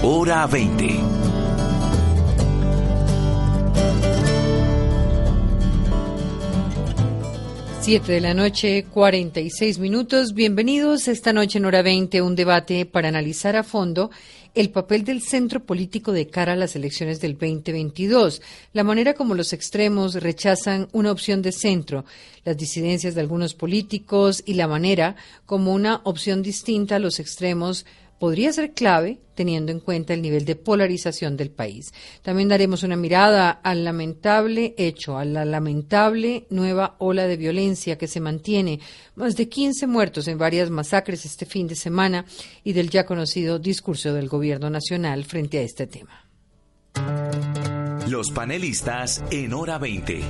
Hora 20. Siete de la noche, 46 minutos. Bienvenidos esta noche en hora 20, un debate para analizar a fondo el papel del centro político de cara a las elecciones del 2022, la manera como los extremos rechazan una opción de centro, las disidencias de algunos políticos y la manera como una opción distinta a los extremos podría ser clave teniendo en cuenta el nivel de polarización del país. También daremos una mirada al lamentable hecho, a la lamentable nueva ola de violencia que se mantiene, más de 15 muertos en varias masacres este fin de semana y del ya conocido discurso del gobierno nacional frente a este tema. Los panelistas en hora 20.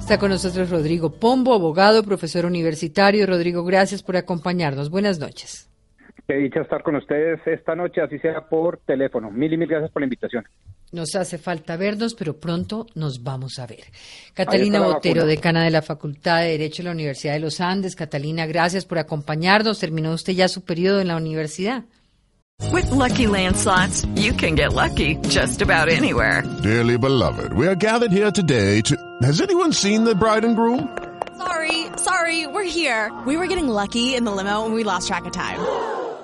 Está con nosotros Rodrigo Pombo, abogado, profesor universitario. Rodrigo, gracias por acompañarnos. Buenas noches. Qué dicha estar con ustedes esta noche, así sea por teléfono. Mil y mil gracias por la invitación. Nos hace falta vernos, pero pronto nos vamos a ver. Catalina Botero, decana de la Facultad de Derecho de la Universidad de los Andes. Catalina, gracias por acompañarnos. Terminó usted ya su periodo en la universidad. With lucky landslots, you can get lucky just about anywhere. Dearly beloved, we are gathered here today to. Has anyone seen the bride and groom? Sorry, sorry, we're here. We were getting lucky in the limo and we lost track of time.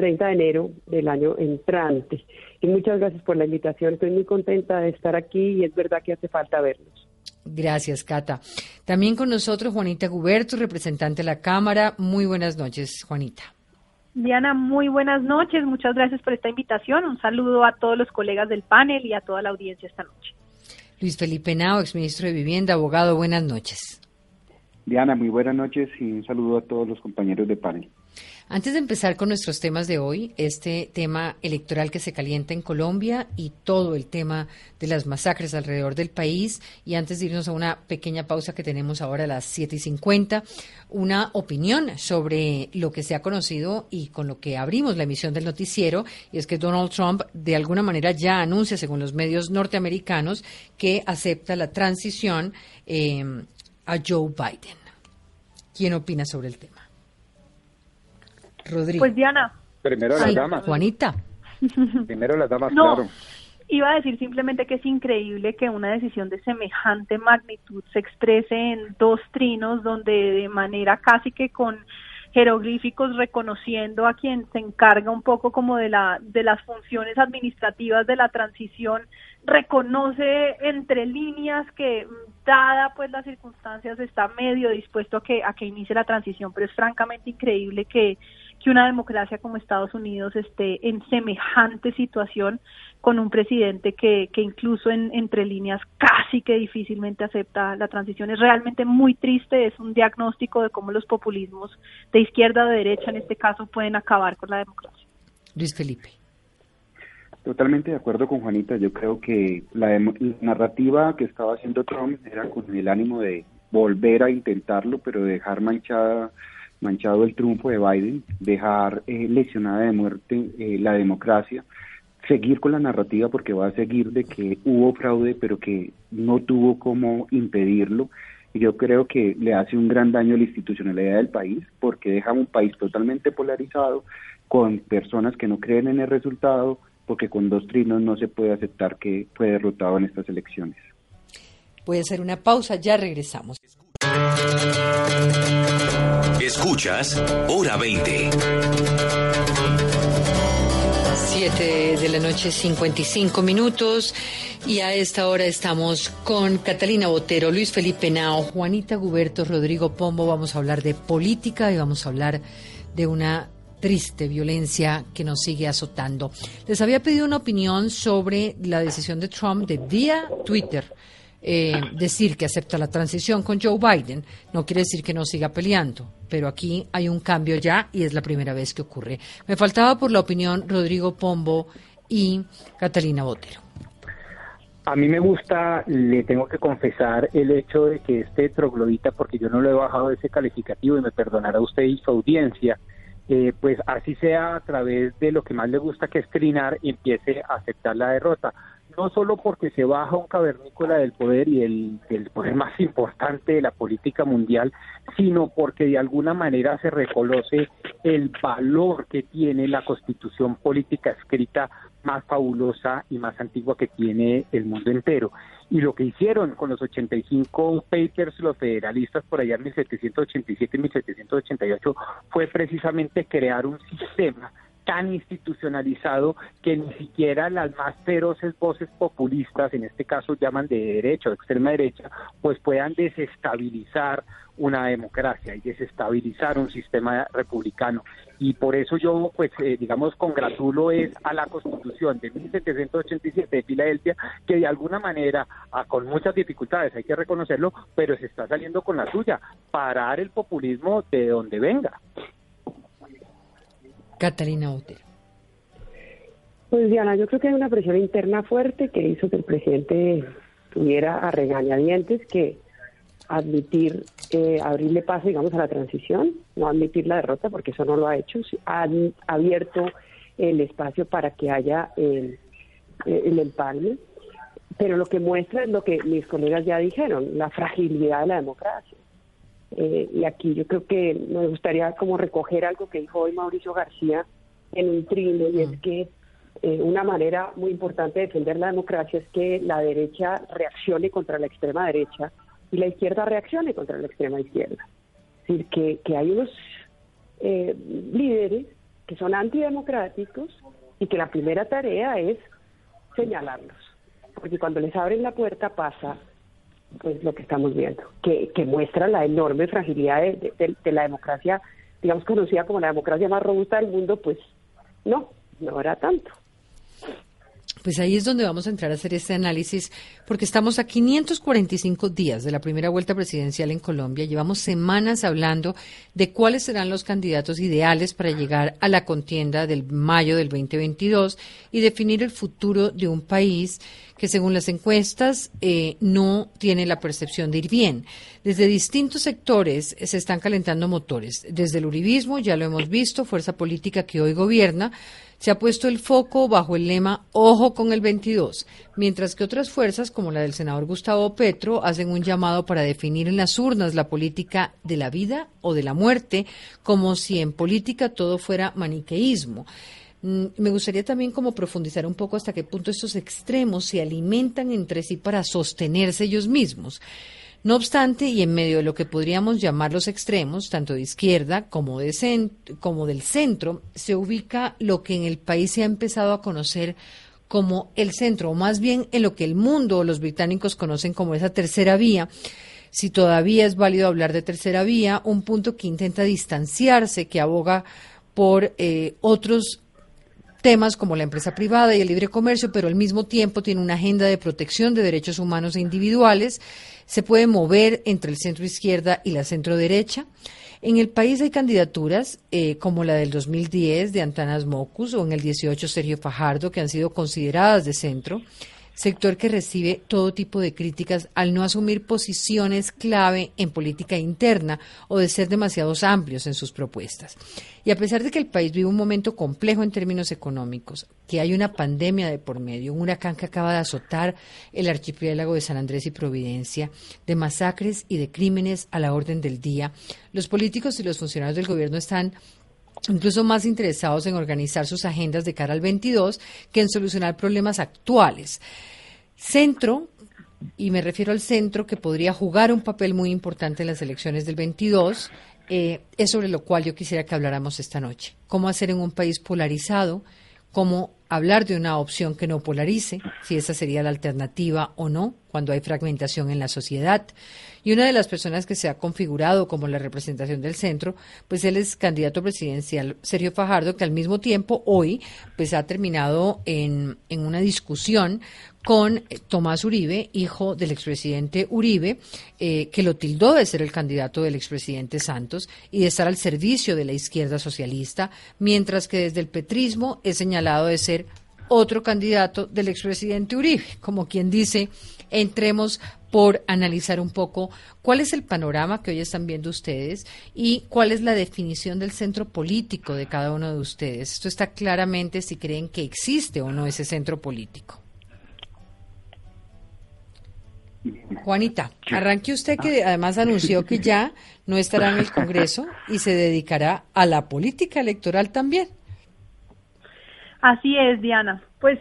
30 de enero del año entrante. Y muchas gracias por la invitación. Estoy muy contenta de estar aquí y es verdad que hace falta vernos. Gracias, Cata. También con nosotros Juanita Guberto, representante de la Cámara. Muy buenas noches, Juanita. Diana, muy buenas noches. Muchas gracias por esta invitación. Un saludo a todos los colegas del panel y a toda la audiencia esta noche. Luis Felipe Nao, exministro de Vivienda, abogado, buenas noches. Diana, muy buenas noches y un saludo a todos los compañeros de panel. Antes de empezar con nuestros temas de hoy, este tema electoral que se calienta en Colombia y todo el tema de las masacres alrededor del país, y antes de irnos a una pequeña pausa que tenemos ahora a las 7 y 50, una opinión sobre lo que se ha conocido y con lo que abrimos la emisión del noticiero, y es que Donald Trump de alguna manera ya anuncia, según los medios norteamericanos, que acepta la transición eh, a Joe Biden. ¿Quién opina sobre el tema? Rodrigo. Pues Diana. Primero las damas. Juanita. Primero las damas, no, claro. Iba a decir simplemente que es increíble que una decisión de semejante magnitud se exprese en dos trinos donde de manera casi que con jeroglíficos reconociendo a quien se encarga un poco como de la de las funciones administrativas de la transición reconoce entre líneas que dada pues las circunstancias está medio dispuesto a que a que inicie la transición pero es francamente increíble que que una democracia como Estados Unidos esté en semejante situación con un presidente que, que incluso en, entre líneas casi que difícilmente acepta la transición. Es realmente muy triste, es un diagnóstico de cómo los populismos de izquierda o de derecha en este caso pueden acabar con la democracia. Luis Felipe. Totalmente de acuerdo con Juanita. Yo creo que la, la narrativa que estaba haciendo Trump era con el ánimo de volver a intentarlo, pero de dejar manchada manchado el triunfo de Biden, dejar eh, lesionada de muerte eh, la democracia, seguir con la narrativa porque va a seguir de que hubo fraude, pero que no tuvo cómo impedirlo, y yo creo que le hace un gran daño a la institucionalidad del país porque deja un país totalmente polarizado con personas que no creen en el resultado porque con dos trinos no se puede aceptar que fue derrotado en estas elecciones. A hacer una pausa, ya regresamos. Escuchas Hora 20. 7 de la noche, 55 minutos. Y a esta hora estamos con Catalina Botero, Luis Felipe Nao, Juanita Guberto, Rodrigo Pombo. Vamos a hablar de política y vamos a hablar de una triste violencia que nos sigue azotando. Les había pedido una opinión sobre la decisión de Trump de vía Twitter eh, decir que acepta la transición con Joe Biden no quiere decir que no siga peleando, pero aquí hay un cambio ya y es la primera vez que ocurre. Me faltaba por la opinión Rodrigo Pombo y Catalina Botero. A mí me gusta, le tengo que confesar el hecho de que este troglodita, porque yo no lo he bajado de ese calificativo y me perdonará usted y su audiencia, eh, pues así sea a través de lo que más le gusta que es trinar y empiece a aceptar la derrota no solo porque se baja un cavernícola del poder y el, poder más importante de la política mundial, sino porque de alguna manera se reconoce el valor que tiene la constitución política escrita más fabulosa y más antigua que tiene el mundo entero. Y lo que hicieron con los 85 papers los federalistas por allá en 1787 y 1788 fue precisamente crear un sistema tan institucionalizado que ni siquiera las más feroces voces populistas, en este caso llaman de derecha o de extrema derecha, pues puedan desestabilizar una democracia y desestabilizar un sistema republicano. Y por eso yo, pues, eh, digamos, congratulo es a la Constitución de 1787 de Filadelfia, que de alguna manera, ah, con muchas dificultades, hay que reconocerlo, pero se está saliendo con la suya, parar el populismo de donde venga. Catalina Otero. Pues Diana, yo creo que hay una presión interna fuerte que hizo que el presidente tuviera a regañadientes que admitir, eh, abrirle paso, digamos, a la transición, no admitir la derrota, porque eso no lo ha hecho, ha abierto el espacio para que haya el, el empalme, pero lo que muestra es lo que mis colegas ya dijeron, la fragilidad de la democracia. Eh, y aquí yo creo que me gustaría como recoger algo que dijo hoy Mauricio García en un trino, y es que eh, una manera muy importante de defender la democracia es que la derecha reaccione contra la extrema derecha y la izquierda reaccione contra la extrema izquierda. Es decir, que, que hay unos eh, líderes que son antidemocráticos y que la primera tarea es señalarlos, porque cuando les abren la puerta pasa pues lo que estamos viendo, que, que muestra la enorme fragilidad de, la democracia, digamos conocida como la democracia más robusta del mundo, pues no, no era tanto. Pues ahí es donde vamos a entrar a hacer este análisis, porque estamos a 545 días de la primera vuelta presidencial en Colombia. Llevamos semanas hablando de cuáles serán los candidatos ideales para llegar a la contienda del mayo del 2022 y definir el futuro de un país que, según las encuestas, eh, no tiene la percepción de ir bien. Desde distintos sectores se están calentando motores. Desde el uribismo, ya lo hemos visto, fuerza política que hoy gobierna se ha puesto el foco bajo el lema Ojo con el 22, mientras que otras fuerzas, como la del senador Gustavo Petro, hacen un llamado para definir en las urnas la política de la vida o de la muerte, como si en política todo fuera maniqueísmo. Mm, me gustaría también como profundizar un poco hasta qué punto estos extremos se alimentan entre sí para sostenerse ellos mismos. No obstante, y en medio de lo que podríamos llamar los extremos, tanto de izquierda como, de como del centro, se ubica lo que en el país se ha empezado a conocer como el centro, o más bien en lo que el mundo o los británicos conocen como esa tercera vía. Si todavía es válido hablar de tercera vía, un punto que intenta distanciarse, que aboga por eh, otros temas como la empresa privada y el libre comercio, pero al mismo tiempo tiene una agenda de protección de derechos humanos e individuales, se puede mover entre el centro izquierda y la centro derecha. En el país hay candidaturas eh, como la del 2010 de Antanas Mocus o en el 18 Sergio Fajardo que han sido consideradas de centro. Sector que recibe todo tipo de críticas al no asumir posiciones clave en política interna o de ser demasiados amplios en sus propuestas. Y a pesar de que el país vive un momento complejo en términos económicos, que hay una pandemia de por medio, un huracán que acaba de azotar el archipiélago de San Andrés y Providencia, de masacres y de crímenes a la orden del día, los políticos y los funcionarios del gobierno están incluso más interesados en organizar sus agendas de cara al 22 que en solucionar problemas actuales. Centro, y me refiero al centro que podría jugar un papel muy importante en las elecciones del 22, eh, es sobre lo cual yo quisiera que habláramos esta noche. ¿Cómo hacer en un país polarizado? ¿Cómo hablar de una opción que no polarice? Si esa sería la alternativa o no, cuando hay fragmentación en la sociedad. Y una de las personas que se ha configurado como la representación del centro, pues él es candidato presidencial Sergio Fajardo, que al mismo tiempo hoy pues ha terminado en, en una discusión con eh, Tomás Uribe, hijo del expresidente Uribe, eh, que lo tildó de ser el candidato del expresidente Santos y de estar al servicio de la izquierda socialista, mientras que desde el petrismo es señalado de ser otro candidato del expresidente Uribe, como quien dice, entremos por analizar un poco cuál es el panorama que hoy están viendo ustedes y cuál es la definición del centro político de cada uno de ustedes. Esto está claramente si creen que existe o no ese centro político. Juanita, arranque usted que además anunció que ya no estará en el Congreso y se dedicará a la política electoral también. Así es, Diana. Pues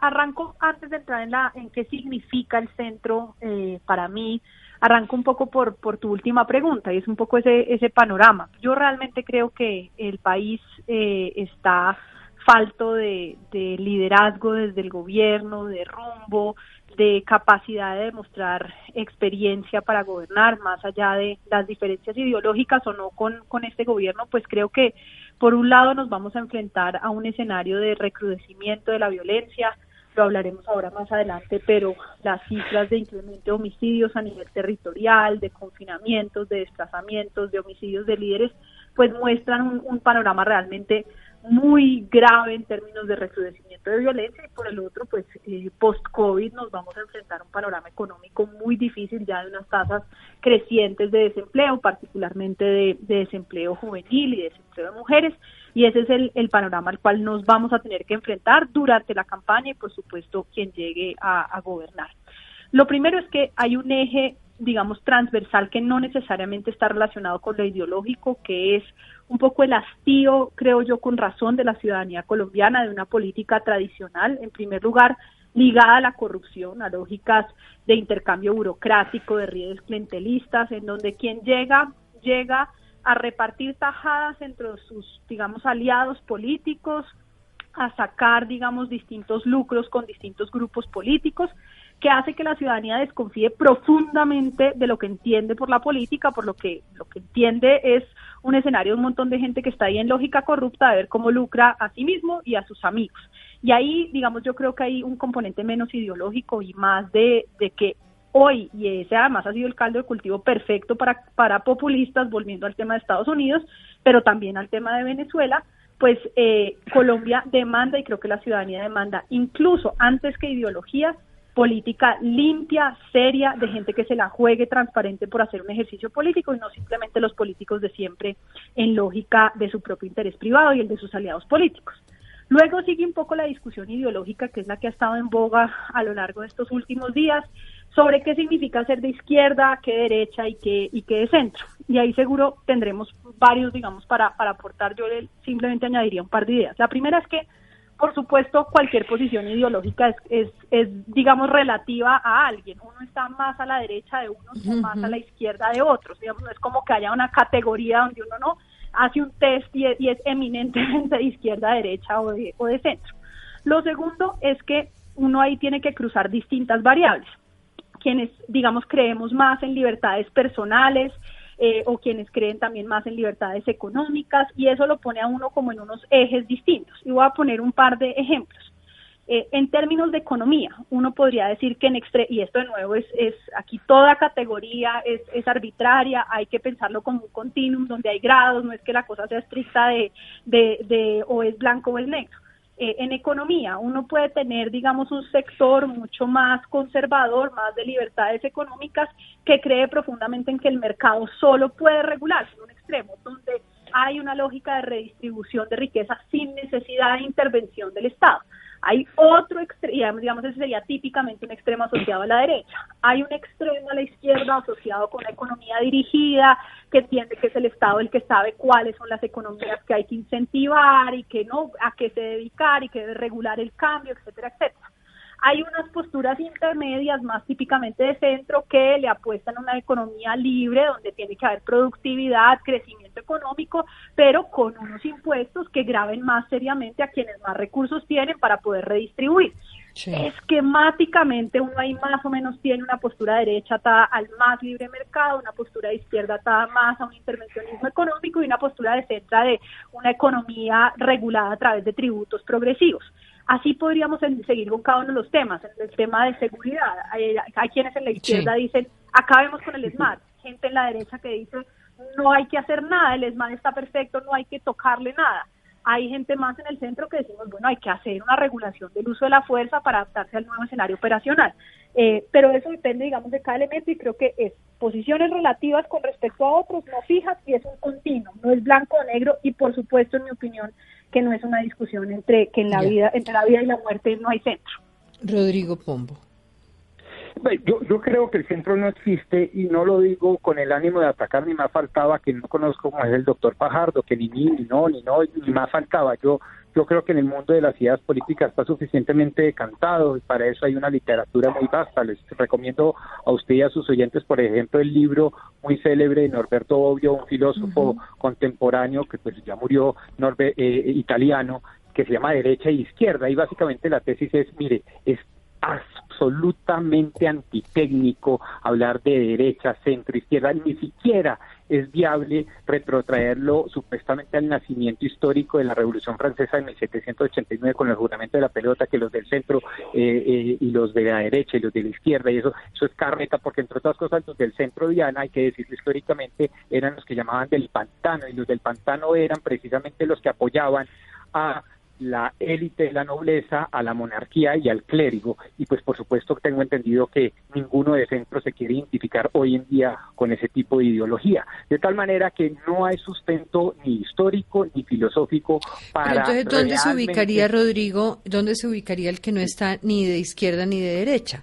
arranco antes de entrar en la en qué significa el centro eh, para mí. Arranco un poco por, por tu última pregunta y es un poco ese, ese panorama. Yo realmente creo que el país eh, está falto de, de liderazgo desde el gobierno, de rumbo, de capacidad de demostrar experiencia para gobernar, más allá de las diferencias ideológicas o no con, con este gobierno, pues creo que por un lado nos vamos a enfrentar a un escenario de recrudecimiento de la violencia, lo hablaremos ahora más adelante, pero las cifras de incremento de homicidios a nivel territorial, de confinamientos, de desplazamientos, de homicidios de líderes, pues muestran un panorama realmente muy grave en términos de recrudecimiento de violencia y por el otro, pues eh, post-COVID nos vamos a enfrentar a un panorama económico muy difícil ya de unas tasas crecientes de desempleo, particularmente de, desempleo juvenil y de desempleo de mujeres y ese es el, el, panorama al cual nos vamos a tener que enfrentar durante la campaña y por supuesto quien llegue a gobernar. Lo primero es que hay un eje digamos, transversal que no necesariamente está relacionado con lo ideológico, que es un poco el hastío, creo yo, con razón de la ciudadanía colombiana de una política tradicional, en primer lugar, ligada a la corrupción, a lógicas de intercambio burocrático, de redes clientelistas, en donde quien llega, llega a repartir tajadas entre sus, digamos, aliados políticos, a sacar, digamos, distintos lucros con distintos grupos políticos que hace que la ciudadanía desconfíe profundamente de lo que entiende por la política, por lo que lo que entiende es un escenario de un montón de gente que está ahí en lógica corrupta de ver cómo lucra a sí mismo y a sus amigos. Y ahí, digamos, yo creo que hay un componente menos ideológico y más de, de que hoy, y ese además ha sido el caldo de cultivo perfecto para, para populistas, volviendo al tema de Estados Unidos, pero también al tema de Venezuela, pues eh, Colombia demanda, y creo que la ciudadanía demanda, incluso antes que ideologías, política limpia, seria, de gente que se la juegue transparente por hacer un ejercicio político y no simplemente los políticos de siempre en lógica de su propio interés privado y el de sus aliados políticos. Luego sigue un poco la discusión ideológica, que es la que ha estado en boga a lo largo de estos últimos días, sobre qué significa ser de izquierda, qué derecha y qué, y qué de centro. Y ahí seguro tendremos varios, digamos, para, para aportar. Yo simplemente añadiría un par de ideas. La primera es que por supuesto, cualquier posición ideológica es, es, es, digamos, relativa a alguien. Uno está más a la derecha de unos o más a la izquierda de otros. Digamos, no es como que haya una categoría donde uno no hace un test y es, eminentemente de izquierda, derecha o de, o de centro. Lo segundo es que uno ahí tiene que cruzar distintas variables. Quienes, digamos, creemos más en libertades personales, eh, o quienes creen también más en libertades económicas y eso lo pone a uno como en unos ejes distintos. Y voy a poner un par de ejemplos. Eh, en términos de economía, uno podría decir que en extre y esto de nuevo es, es aquí toda categoría es, es, arbitraria, hay que pensarlo como un continuum donde hay grados, no es que la cosa sea estricta de, de, de o es blanco o es negro. Eh, en economía. Uno puede tener, digamos, un sector mucho más conservador, más de libertades económicas, que cree profundamente en que el mercado solo puede regularse en un extremo, donde hay una lógica de redistribución de riqueza sin necesidad de intervención del Estado. Hay otro extremo, digamos, ese sería típicamente un extremo asociado a la derecha. Hay un extremo a la izquierda asociado con la economía dirigida, que entiende que es el Estado el que sabe cuáles son las economías que hay que incentivar y que no, a qué se dedicar y que debe regular el cambio, etcétera, etcétera. Hay unas posturas intermedias más típicamente de centro que le apuestan a una economía libre donde tiene que haber productividad, crecimiento económico, pero con unos impuestos que graben más seriamente a quienes más recursos tienen para poder redistribuir. Esquemáticamente uno ahí más o menos tiene una postura derecha atada al más libre mercado, una postura de izquierda atada más a un intervencionismo económico y una postura de centro de una economía regulada a través de tributos progresivos. Así podríamos seguir con cada uno de los temas. En el tema de seguridad, hay, quienes en la izquierda dicen, acabemos con el SMART. Gente en la derecha que dice, no hay que hacer nada, el SMART está perfecto, no hay que tocarle nada. Hay gente más en el centro que decimos, bueno, hay que hacer una regulación del uso de la fuerza para adaptarse al nuevo escenario operacional. Eh, pero eso depende, digamos, de cada elemento y creo que es posiciones relativas con respecto a otros, no fijas, y es un continuo, no es blanco o negro y por supuesto, en mi opinión, que no es una discusión entre que en la vida entre la vida y la muerte no hay centro. Rodrigo Pombo. Yo, yo creo que el centro no existe y no lo digo con el ánimo de atacar ni más faltaba que no conozco como es el doctor Fajardo, que ni ni, ni no, ni no, ni más faltaba. Yo yo creo que en el mundo de las ideas políticas está suficientemente decantado y para eso hay una literatura muy vasta. Les recomiendo a usted y a sus oyentes, por ejemplo, el libro muy célebre de Norberto Bobbio, un filósofo contemporáneo que pues ya murió norbe eh, italiano, que se llama Derecha e Izquierda. Y básicamente la tesis es, mire, es absolutamente antitécnico hablar de derecha, centro, izquierda, ni siquiera es viable retrotraerlo supuestamente al nacimiento histórico de la Revolución Francesa en 1789 con el juramento de la pelota que los del centro eh, eh, y los de la derecha y los de la izquierda y eso eso es carreta porque entre otras cosas los del centro Diana hay que decirlo históricamente eran los que llamaban del pantano y los del pantano eran precisamente los que apoyaban a la élite de la nobleza, a la monarquía y al clérigo. Y pues por supuesto tengo entendido que ninguno de centro se quiere identificar hoy en día con ese tipo de ideología. De tal manera que no hay sustento ni histórico ni filosófico para... entonces, ¿dónde se ubicaría, Rodrigo? ¿Dónde se ubicaría el que no está ni de izquierda ni de derecha?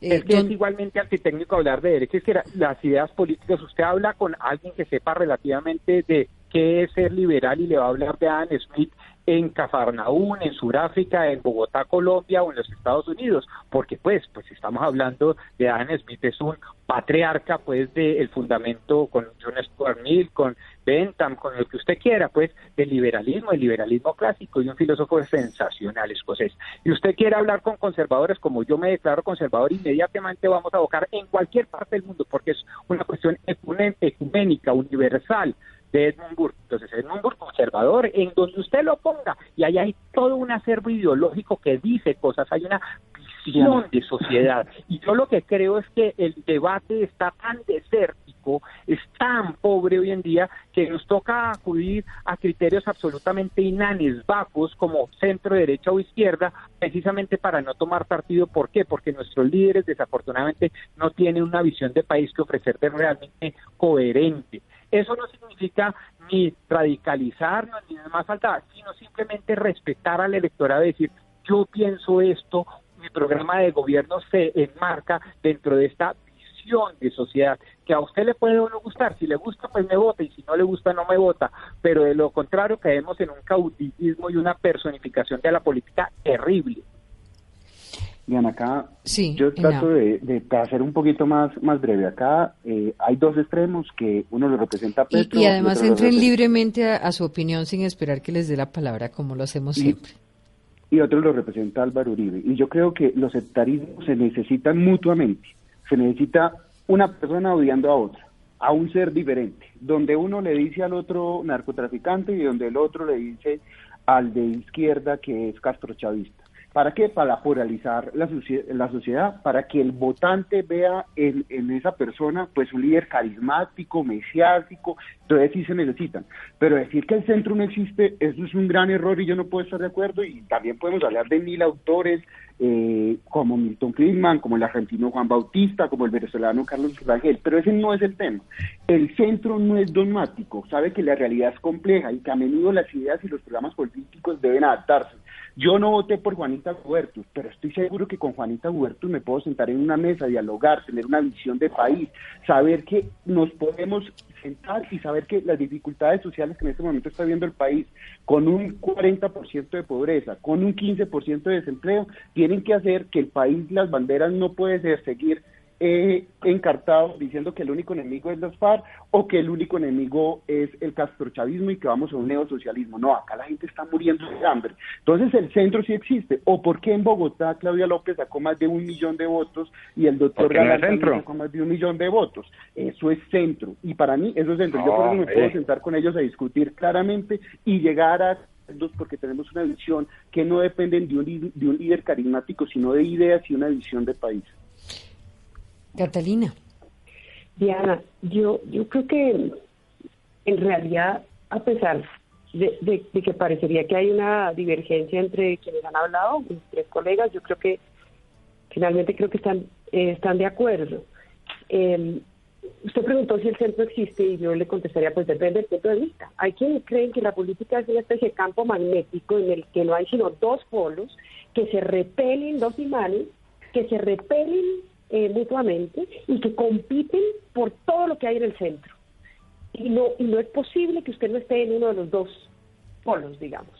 Es que es igualmente antitécnico hablar de derecha, es que las ideas políticas, usted habla con alguien que sepa relativamente de qué es ser liberal y le va a hablar de Adam Smith en Cafarnaún, en Sudáfrica, en Bogotá, Colombia o en los Estados Unidos, porque pues, pues estamos hablando de Adam Smith, es un patriarca pues del fundamento con John Stuart Mill, con Bentham, con lo que usted quiera, pues del liberalismo, el liberalismo clásico y un filósofo sensacional escocés. Y usted quiere hablar con conservadores, como yo me declaro conservador, inmediatamente vamos a abocar en cualquier parte del mundo, porque es una cuestión ecuménica, universal, de Edmund Burke. Entonces, Edmund Burke conservador, en donde usted lo ponga, y ahí hay todo un acervo ideológico que dice cosas, hay una visión de sociedad. Y yo lo que creo es que el debate está tan desértico, es tan pobre hoy en día, que nos toca acudir a criterios absolutamente inanes, bajos, como centro, derecha o izquierda, precisamente para no tomar partido. ¿Por qué? Porque nuestros líderes, desafortunadamente, no tienen una visión de país que ofrecerte realmente coherente. Eso no significa ni radicalizarnos ni más falta, sino simplemente respetar al electorado y decir, yo pienso esto, mi programa de gobierno se enmarca dentro de esta visión de sociedad, que a usted le puede o no gustar, si le gusta pues me vota y si no le gusta no me vota, pero de lo contrario caemos en un caudillismo y una personificación de la política terrible. Bien, acá yo trato de, hacer un poquito más, más breve. Acá eh, hay dos extremos que uno lo representa a Petro. Y, además entren libremente a, su opinión sin esperar que les dé la palabra como lo hacemos siempre. Y otro lo representa Álvaro Uribe. Y yo creo que los sectarismos se necesitan mutuamente. Se necesita una persona odiando a otra, a un ser diferente, donde uno le dice al otro narcotraficante y donde el otro le dice al de izquierda que es castrochavista ¿Para qué? Para polarizar la, la sociedad, para que el votante vea en, en, esa persona pues un líder carismático, mesiático, entonces sí se necesitan. Pero decir que el centro no existe, eso es un gran error y yo no puedo estar de acuerdo y también podemos hablar de mil autores eh, como Milton Friedman, como el argentino Juan Bautista, como el venezolano Carlos Rangel, pero ese no es el tema. El centro no es dogmático, sabe que la realidad es compleja y que a menudo las ideas y los programas políticos deben adaptarse. Yo no voté por Juanita Huertus, pero estoy seguro que con Juanita Huertus me puedo sentar en una mesa, dialogar, tener una visión de país, saber que nos podemos sentar y saber que las dificultades sociales que en este momento está viendo el país, con un 40% de pobreza, con un 15% de desempleo, tienen que hacer que el país, las banderas no puede seguir eh, encartado diciendo que el único enemigo es las FARC o que el único enemigo es el castrochavismo y que vamos a un neosocialismo. No, acá la gente está muriendo de hambre. Entonces el centro sí existe. ¿O por qué en Bogotá Claudia López sacó más de un millón de votos y el doctor Galán sacó más de un millón de votos? Eso es centro. Y para mí eso es centro. Yo por eso me puedo sentar con ellos a discutir claramente y llegar a porque tenemos una visión que no depende de un, de un líder carismático, sino de ideas y una visión de país. Catalina. Diana, yo, yo creo que en realidad, a pesar de, que parecería que hay una divergencia entre quienes han hablado, mis tres colegas, yo creo que finalmente creo que están, eh, están de acuerdo. Em, usted preguntó si el centro existe y yo le contestaría, pues depende del punto de vista. Hay quienes creen que la política es una especie de campo magnético en el que no hay sino dos polos que se repelen, dos imanes, que se repelen eh, mutuamente y que compiten por todo lo que hay en el centro. Y no, y no es posible que usted no esté en uno de los dos polos, digamos.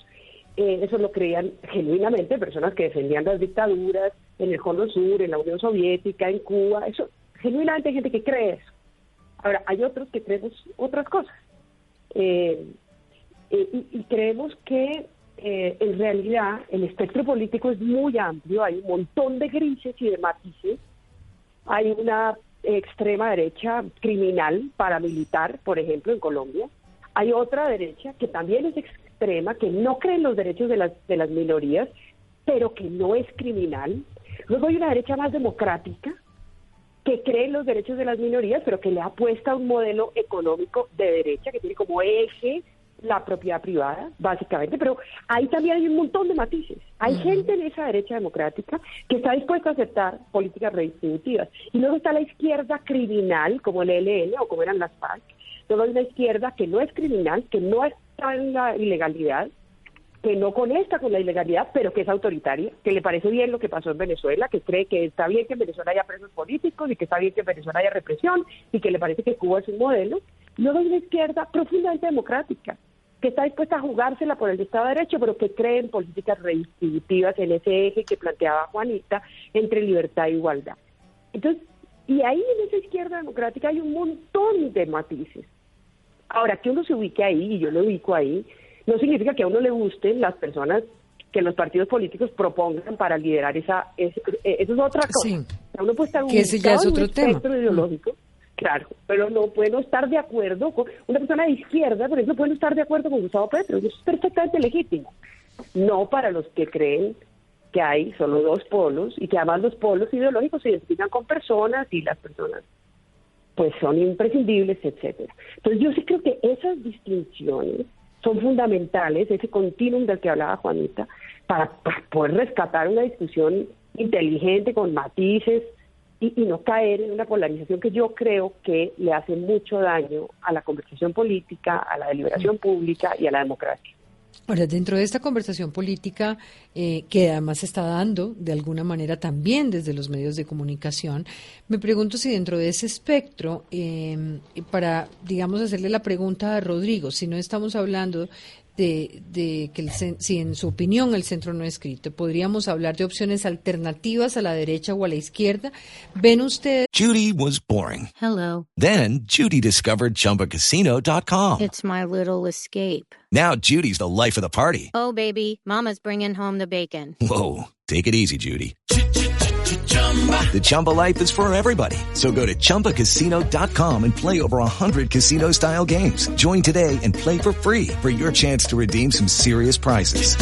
Eh, eso lo creían genuinamente personas que defendían las dictaduras en el Cono Sur, en la Unión Soviética, en Cuba. Eso, genuinamente hay gente que cree eso. Ahora, hay otros que creemos otras cosas. Eh, y, y, creemos que en realidad el espectro político es muy amplio, hay un montón de grises y de matices hay una extrema derecha criminal paramilitar, por ejemplo, en Colombia. Hay otra derecha que también es extrema, que no cree en los derechos de las, de las minorías, pero que no es criminal. Luego hay una derecha más democrática, que cree en los derechos de las minorías, pero que le apuesta a un modelo económico de derecha, que tiene como eje la propiedad privada, básicamente, pero ahí también hay un montón de matices. Hay gente en esa derecha democrática que está dispuesta a aceptar políticas redistributivas. Y luego está la izquierda criminal, como el ELN o como eran las FARC. Luego hay una izquierda que no es criminal, que no está en la ilegalidad, que no conecta con la ilegalidad, pero que es autoritaria, que le parece bien lo que pasó en Venezuela, que cree que está bien que en Venezuela haya presos políticos y que está bien que en Venezuela haya represión y que le parece que Cuba es un modelo. Luego hay una izquierda profundamente democrática, que está dispuesta a jugársela por el Estado de Derecho, pero que cree en políticas redistributivas en ese eje que planteaba Juanita entre libertad e igualdad. Entonces, y ahí en esa izquierda democrática hay un montón de matices. Ahora, que uno se ubique ahí, y yo lo ubico ahí, no significa que a uno le gusten las personas que los partidos políticos propongan para liderar esa, eso es otra cosa. Sí. Uno puede estar que ese ya es otro tema. ideológico, Claro, pero no puedo estar de acuerdo con una persona de izquierda, por ejemplo, puede estar de acuerdo con Gustavo Petro, eso es perfectamente legítimo. No para los que creen que hay solo dos polos y que además los polos ideológicos se identifican con personas y las personas pues son imprescindibles, etcétera. Entonces yo sí creo que esas distinciones son fundamentales, ese continuum del que hablaba Juanita, para poder rescatar una discusión inteligente con matices, y, no caer en una polarización que yo creo que le hace mucho daño a la conversación política, a la deliberación pública y a la democracia. Ahora, dentro de esta conversación política, eh, que además se está dando de alguna manera también desde los medios de comunicación, me pregunto si dentro de ese espectro, eh, para, digamos, hacerle la pregunta a Rodrigo, si no estamos hablando de, que si en su opinión el centro no es escrito, podríamos hablar de opciones alternativas a la derecha o a la izquierda. ¿Ven ustedes? Judy was boring. Hello. Then Judy discovered chumbacasino.com. It's my little escape. Now Judy's the life of the party. Oh baby, mama's bringing home the bacon. Whoa, take it easy Judy. The Chumba life is for everybody. So go to ChumbaCasino.com and play over 100 casino style games. Join today and play for free for your chance to redeem some serious prizes.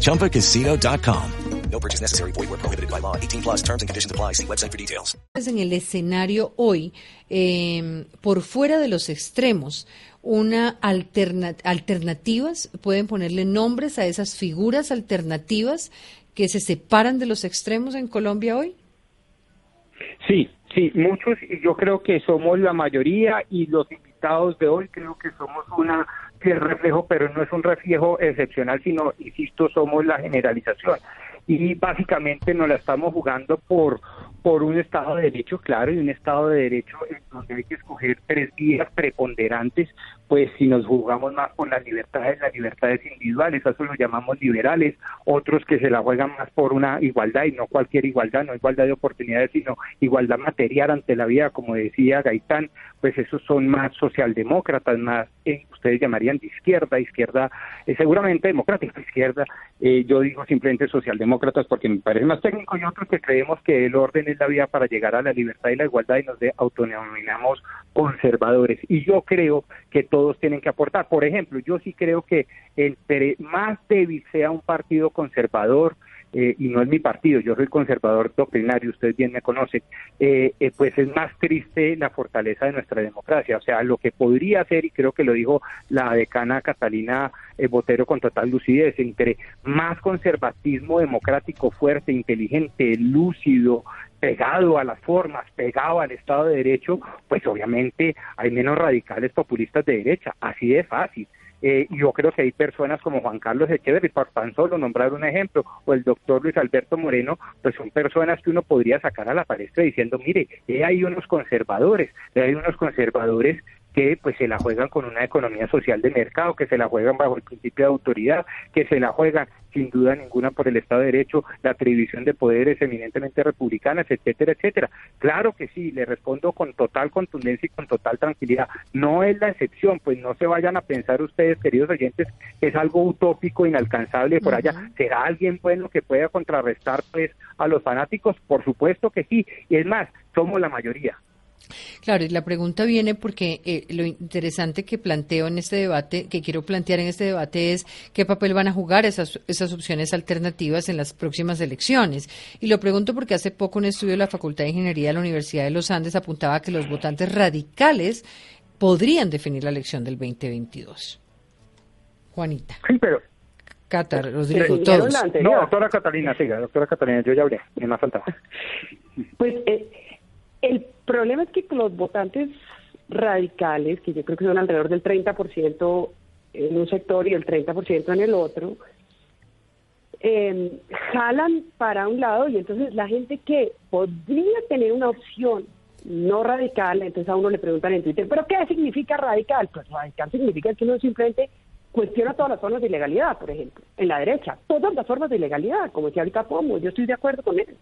ChumbaCasino.com. No purchase necessary. Void where prohibited by law. 18 plus terms and conditions apply. See website for details. En el escenario hoy, eh, por fuera de los extremos, una alterna alternativas, pueden ponerle nombres a esas figuras alternativas que se separan de los extremos en Colombia hoy? Sí, sí, muchos, y yo creo que somos la mayoría y los invitados de hoy creo que somos una que reflejo, pero no es un reflejo excepcional, sino, insisto, somos la generalización. Y básicamente nos la estamos jugando por por un Estado de Derecho, claro, y un Estado de Derecho en donde hay que escoger tres vías preponderantes, pues si nos jugamos más por las libertades, las libertades individuales, eso lo llamamos liberales, otros que se la juegan más por una igualdad, y no cualquier igualdad, no igualdad de oportunidades, sino igualdad material ante la vida, como decía Gaitán, pues esos son más socialdemócratas, más, eh, ustedes llamarían de izquierda, izquierda, eh, seguramente democrática, izquierda, eh, yo digo simplemente socialdemócratas porque me parece más técnico, y otros que creemos que el orden es la vía para llegar a la libertad y la igualdad y nos de, autodenominamos conservadores. Y yo creo que todos tienen que aportar. Por ejemplo, yo sí creo que el más débil sea un partido conservador, eh, y no es mi partido, yo soy conservador doctrinario, usted bien me conoce, eh, eh, pues es más triste la fortaleza de nuestra democracia. O sea, lo que podría ser, y creo que lo dijo la decana Catalina Botero con total lucidez, entre más conservatismo democrático fuerte, inteligente, lúcido, pegado a las formas, pegado al Estado de Derecho, pues obviamente hay menos radicales populistas de derecha, así de fácil. Eh, yo creo que hay personas como Juan Carlos Echeverri, por tan solo nombrar un ejemplo, o el doctor Luis Alberto Moreno, pues son personas que uno podría sacar a la palestra diciendo, mire, hay unos conservadores, hay unos conservadores que pues se la juegan con una economía social de mercado, que se la juegan bajo el principio de autoridad, que se la juegan sin duda ninguna por el Estado de Derecho, la atribución de poderes eminentemente republicanas, etcétera, etcétera. Claro que sí, le respondo con total contundencia y con total tranquilidad. No es la excepción, pues no se vayan a pensar ustedes, queridos oyentes, que es algo utópico, inalcanzable por allá. ¿Será alguien bueno que pueda contrarrestar pues a los fanáticos? Por supuesto que sí, y es más, somos la mayoría. Claro, y la pregunta viene porque eh, lo interesante que planteo en este debate, que quiero plantear en este debate es qué papel van a jugar esas, esas opciones alternativas en las próximas elecciones. Y lo pregunto porque hace poco un estudio de la Facultad de Ingeniería de la Universidad de los Andes apuntaba que los votantes radicales podrían definir la elección del 2022. Juanita. Sí, pero Catar, Rodrigo, todos. No, doctora Catalina, siga, doctora Catalina, yo ya hablé, me más faltaba. Pues eh, el problema es que los votantes radicales, que yo creo que son alrededor del 30% en un sector y el 30% en el otro, eh, jalan para un lado y entonces la gente que podría tener una opción no radical, entonces a uno le preguntan en Twitter, ¿pero qué significa radical? Pues radical significa que uno simplemente cuestiona todas las formas de ilegalidad, por ejemplo, en la derecha, todas las formas de ilegalidad, como decía ahorita Pomo, yo estoy de acuerdo con él.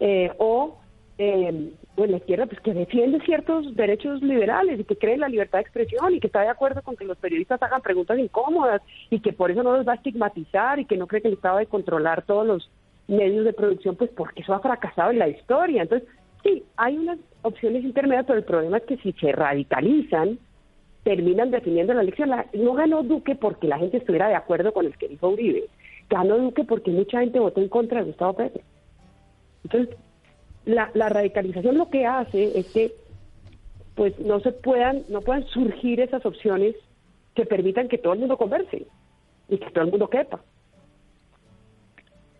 Eh, o eh, pues la izquierda pues que defiende ciertos derechos liberales y que cree en la libertad de expresión y que está de acuerdo con que los periodistas hagan preguntas incómodas y que por eso no los va a estigmatizar y que no cree que el Estado de controlar todos los medios de producción pues porque eso ha fracasado en la historia. Entonces, sí, hay unas opciones intermedias, pero el problema es que si se radicalizan, terminan definiendo la elección. no ganó Duque porque la gente estuviera de acuerdo con el que dijo Uribe, ganó Duque porque mucha gente votó en contra de Gustavo Petro. Entonces, la, la radicalización lo que hace es que pues no se puedan no puedan surgir esas opciones que permitan que todo el mundo converse y que todo el mundo quepa.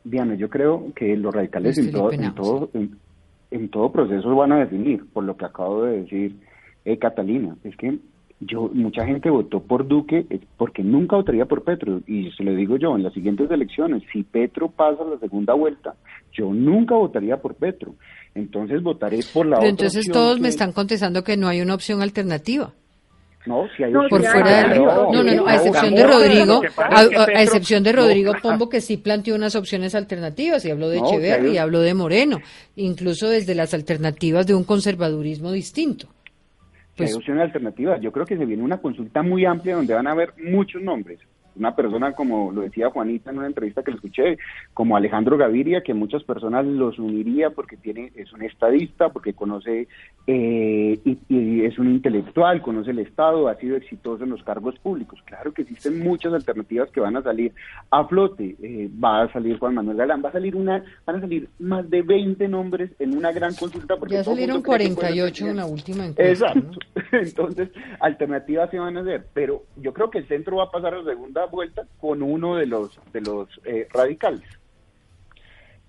Diana, yo creo que los radicales en todo, en todo, en, todo proceso van a definir, por lo que acabo de decir eh, Catalina, es que yo mucha gente votó por Duque porque nunca votaría por Petro y se lo digo yo en las siguientes elecciones si Petro pasa la segunda vuelta yo nunca votaría por Petro entonces votaré por la Pero entonces todos me están contestando que no hay una opción alternativa no, si hay por fuera de, no, no, no, a excepción de Rodrigo, a, excepción de Rodrigo Pombo que sí planteó unas opciones alternativas y habló de Echeverri y habló de Moreno, incluso desde las alternativas de un conservadurismo distinto. Pues, hay opciones alternativas. Yo creo que se viene una consulta muy amplia donde van a haber muchos nombres. Una persona como lo decía Juanita en una entrevista que le escuché, como Alejandro Gaviria, que muchas personas los uniría porque tiene es un estadista, porque conoce eh, y, es un intelectual, conoce el Estado, ha sido exitoso en los cargos públicos. Claro que existen muchas alternativas que van a salir a flote. Eh, va a salir Juan Manuel Galán, va a salir una, van a salir más de 20 nombres en una gran consulta. Porque ya salieron 48 en la última encuesta. Exacto. Entonces, alternativas se van a hacer, pero yo creo que el centro va a pasar a la segunda vuelta con uno de los de los eh, radicales.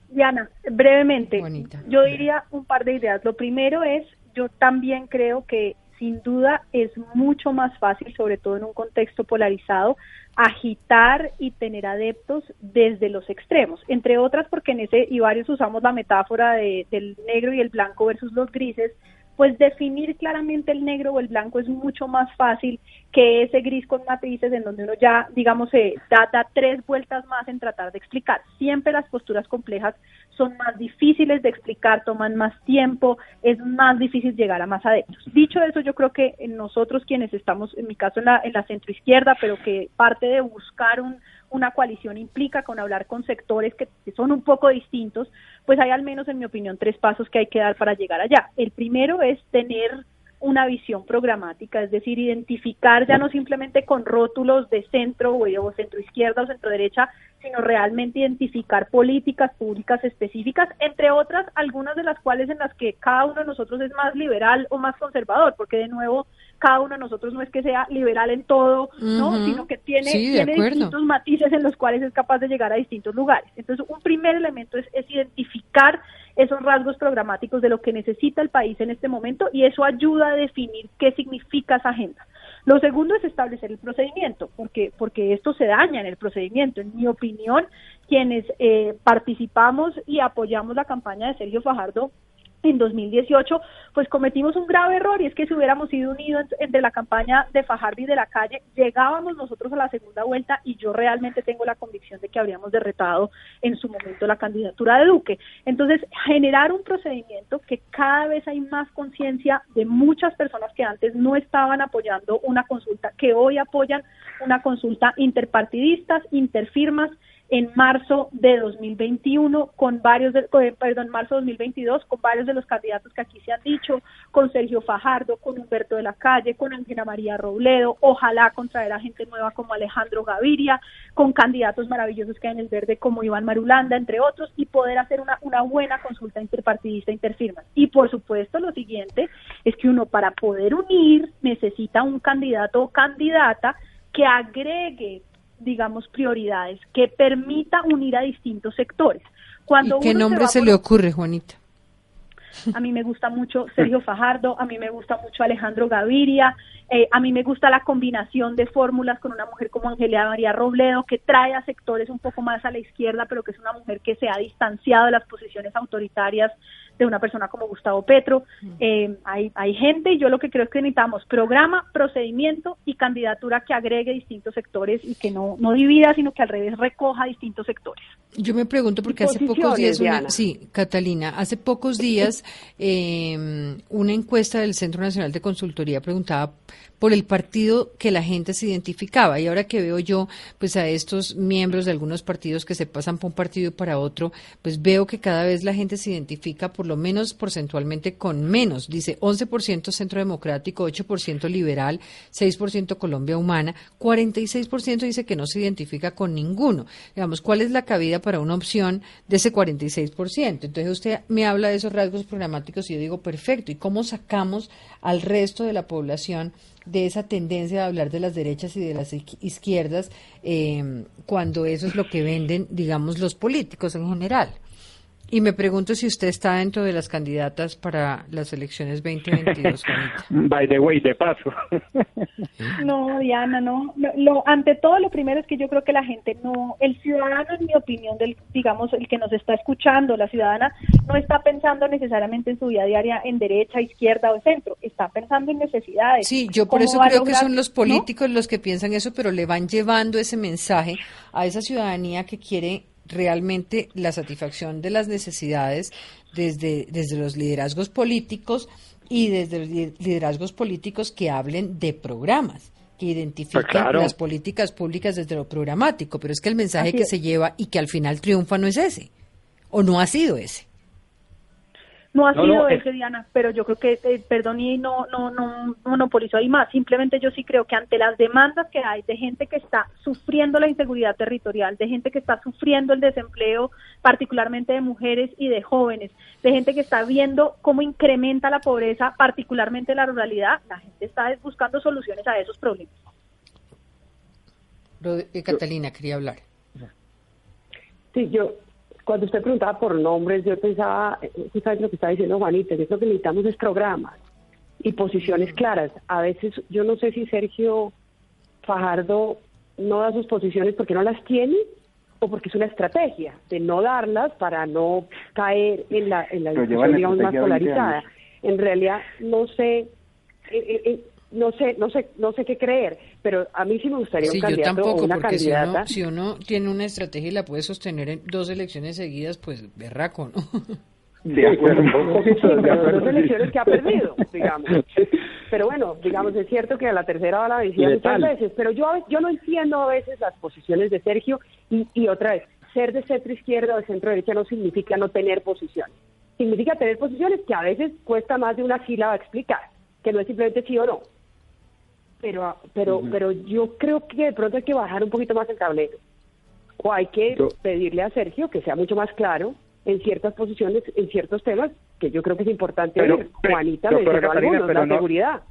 Diana, brevemente, yo diría un par de ideas. Lo primero es, yo también creo que sin duda es mucho más fácil, sobre todo en un contexto polarizado, agitar y tener adeptos desde los extremos, entre otras porque en ese y varios usamos la metáfora de, del negro y el blanco versus los grises, pues definir claramente el negro o el blanco es mucho más fácil que ese gris con matices en donde uno ya, digamos, se da, tres vueltas más en tratar de explicar. Siempre las posturas complejas son más difíciles de explicar, toman más tiempo, es más difícil llegar a más adeptos. Dicho eso, yo creo que nosotros quienes estamos, en mi caso en la, en la centroizquierda, pero que parte de buscar un, una coalición implica con hablar con sectores que, son un poco distintos, pues hay al menos, en mi opinión, tres pasos que hay que dar para llegar allá. El primero es tener una visión programática, es decir, identificar ya no simplemente con rótulos de centro o centro izquierda o centro derecha, sino realmente identificar políticas públicas específicas, entre otras, algunas de las cuales en las que cada uno de nosotros es más liberal o más conservador, porque de nuevo cada uno de nosotros no es que sea liberal en todo, ¿no? Sino que tiene, tiene distintos matices en los cuales es capaz de llegar a distintos lugares. Entonces, un primer elemento es, es identificar esos rasgos programáticos de lo que necesita el país en este momento y eso ayuda a definir qué significa esa agenda. Lo segundo es establecer el procedimiento, porque, porque esto se daña en el procedimiento. En mi opinión, quienes eh, participamos y apoyamos la campaña de Sergio Fajardo en 2018, pues cometimos un grave error y es que si hubiéramos sido unidos entre la campaña de Fajardo y de la calle, llegábamos nosotros a la segunda vuelta y yo realmente tengo la convicción de que habríamos derretado en su momento la candidatura de Duque. Entonces, generar un procedimiento que cada vez hay más conciencia de muchas personas que antes no estaban apoyando una consulta, que hoy apoyan una consulta interpartidistas, interfirmas, en marzo de 2021 con varios, de, perdón, marzo de 2022 con varios de los candidatos que aquí se han dicho, con Sergio Fajardo, con Humberto de la Calle, con Ángela María Robledo, ojalá contraer a gente nueva como Alejandro Gaviria, con candidatos maravillosos que hay en el verde como Iván Marulanda, entre otros, y poder hacer una, una buena consulta interpartidista interfirmas. Y por supuesto lo siguiente es que uno para poder unir necesita un candidato o candidata que agregue digamos, prioridades que permita unir a distintos sectores. Cuando ¿Y ¿Qué nombre se, le ocurre, Juanita? A mí me gusta mucho Sergio Fajardo, a mí me gusta mucho Alejandro Gaviria, eh, a mí me gusta la combinación de fórmulas con una mujer como Angelia María Robledo, que trae a sectores un poco más a la izquierda, pero que es una mujer que se ha distanciado de las posiciones autoritarias de una persona como Gustavo Petro. Eh, hay, hay gente y yo lo que creo es que necesitamos programa, procedimiento y candidatura que agregue distintos sectores y que no, no divida, sino que al revés recoja distintos sectores. Yo me pregunto porque hace pocos días, sí, Catalina, hace pocos días eh, una encuesta del Centro Nacional de Consultoría preguntaba por el partido que la gente se identificaba. Y ahora que veo yo pues a estos miembros de algunos partidos que se pasan por un partido y para otro, pues veo que cada vez la gente se identifica por lo menos porcentualmente con menos. Dice 11% Centro Democrático, 8% Liberal, 6% Colombia Humana, 46% dice que no se identifica con ninguno. Digamos, ¿cuál es la cabida para una opción de ese 46%? Entonces usted me habla de esos rasgos programáticos y yo digo, perfecto, ¿y cómo sacamos al resto de la población de esa tendencia de hablar de las derechas y de las izquierdas eh, cuando eso es lo que venden, digamos, los políticos en general. Y me pregunto si usted está dentro de las candidatas para las elecciones 2022, By the way, de paso. no, Diana, no. Lo, ante todo, lo primero es que yo creo que la gente no, el ciudadano, en mi opinión, del, digamos, el que nos está escuchando, la ciudadana, no está pensando necesariamente en su vida diaria en derecha, izquierda o centro, está pensando en necesidades. Sí, yo por eso creo que son los políticos los que piensan eso, pero le van llevando ese mensaje a esa ciudadanía que quiere realmente la satisfacción de las necesidades desde, desde los liderazgos políticos y desde los liderazgos políticos que hablen de programas que identifiquen claro. las políticas públicas desde lo programático, pero es que el mensaje Así que es. se lleva y que al final triunfa no es ese, o no ha sido ese. No ha No, sido no, es- ese, Diana, pero yo creo que, eh, perdón, y no, no, no monopolizo ahí más. Simplemente yo sí creo que ante las demandas que hay de gente que está sufriendo la inseguridad territorial, de gente que está sufriendo el desempleo, particularmente de mujeres y de jóvenes, de gente que está viendo cómo incrementa la pobreza, particularmente la ruralidad, la gente está buscando soluciones a esos problemas. Eh, Catalina quería hablar. Sí, yo, cuando usted preguntaba por nombres, yo pensaba eh, justamente lo que estaba diciendo Juanita, yo creo que necesitamos es programas y posiciones claras. A veces, yo no sé si Sergio Fajardo no da sus posiciones porque no las tiene o porque es una estrategia de no darlas para no caer en la, en discusión, digamos, más estrategia 20 polarizada. En realidad, no sé, eh, eh, eh, no sé, no sé, no sé qué creer, pero a mí sí me gustaría Sí, un yo candidato o una porque si candidata. uno, si uno tiene una estrategia y la puede sostener en dos elecciones seguidas, pues berraco, ¿no? De acuerdo, un poquito de pero acuerdo, dos elecciones que ha perdido, digamos. Pero bueno, digamos, es cierto que a la tercera va la vencida Y muchas veces, pero yo, a ve- yo no entiendo a veces las posiciones de Sergio y, y otra vez, ser de centro izquierda o de centro derecha no significa no tener posiciones. Significa tener posiciones que a veces cuesta más de una sílaba explicar, que no es simplemente sí o no. Pero, pero, pero yo creo que de pronto hay que bajar un poquito más el tablero. O hay que Yo- pedirle a Sergio que sea mucho más claro en ciertas posiciones, en ciertos temas, que yo creo que es importante Pero, ver. pero, Juanita Catalina, algunos, pero la no- seguridad.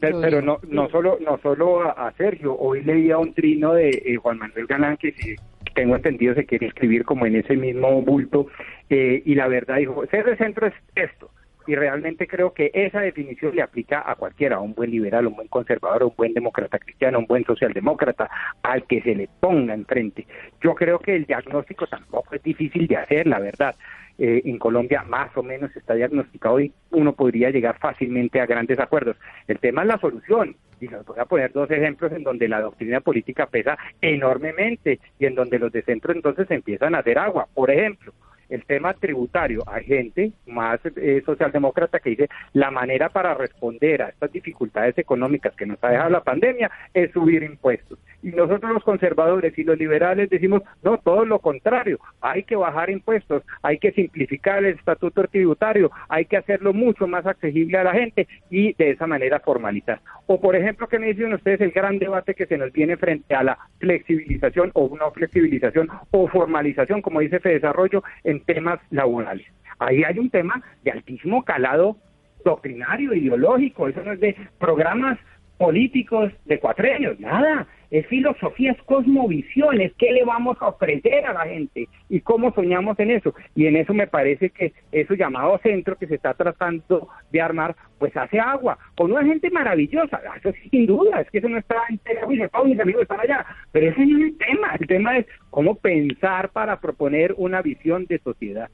Pero, pero no, no solo no solo a, a Sergio, hoy leía un trino de eh, Juan Manuel Galán que si tengo entendido se quiere escribir como en ese mismo bulto eh, y la verdad dijo, ser de centro es esto. Y realmente creo que esa definición le aplica a cualquiera, a un buen liberal, a un buen conservador, a un buen demócrata cristiano, a un buen socialdemócrata, al que se le ponga enfrente. Yo creo que el diagnóstico tampoco es difícil de hacer, la verdad. Eh, en Colombia más o menos está diagnosticado y uno podría llegar fácilmente a grandes acuerdos. El tema es la solución. Y les voy a poner dos ejemplos en donde la doctrina política pesa enormemente y en donde los de centro entonces empiezan a hacer agua. Por ejemplo, el tema tributario. Hay gente más eh, socialdemócrata que dice la manera para responder a estas dificultades económicas que nos ha dejado la pandemia es subir impuestos. Y nosotros los conservadores y los liberales decimos, no, todo lo contrario, hay que bajar impuestos, hay que simplificar el estatuto tributario, hay que hacerlo mucho más accesible a la gente y de esa manera formalizar. O por ejemplo, que me dicen ustedes el gran debate que se nos viene frente a la flexibilización o no flexibilización o formalización, como dice Fede Desarrollo, en temas laborales. Ahí hay un tema de altísimo calado doctrinario, ideológico, eso no es de programas políticos de cuatrenios, nada, es filosofía, es cosmovisión, es qué le vamos a ofrecer a la gente y cómo soñamos en eso. Y en eso me parece que eso llamado centro que se está tratando de armar, pues hace agua, con una gente maravillosa, eso sí, sin duda, es que eso no está en Uy, mis amigos están allá, pero ese no es el tema, el tema es cómo pensar para proponer una visión de sociedad.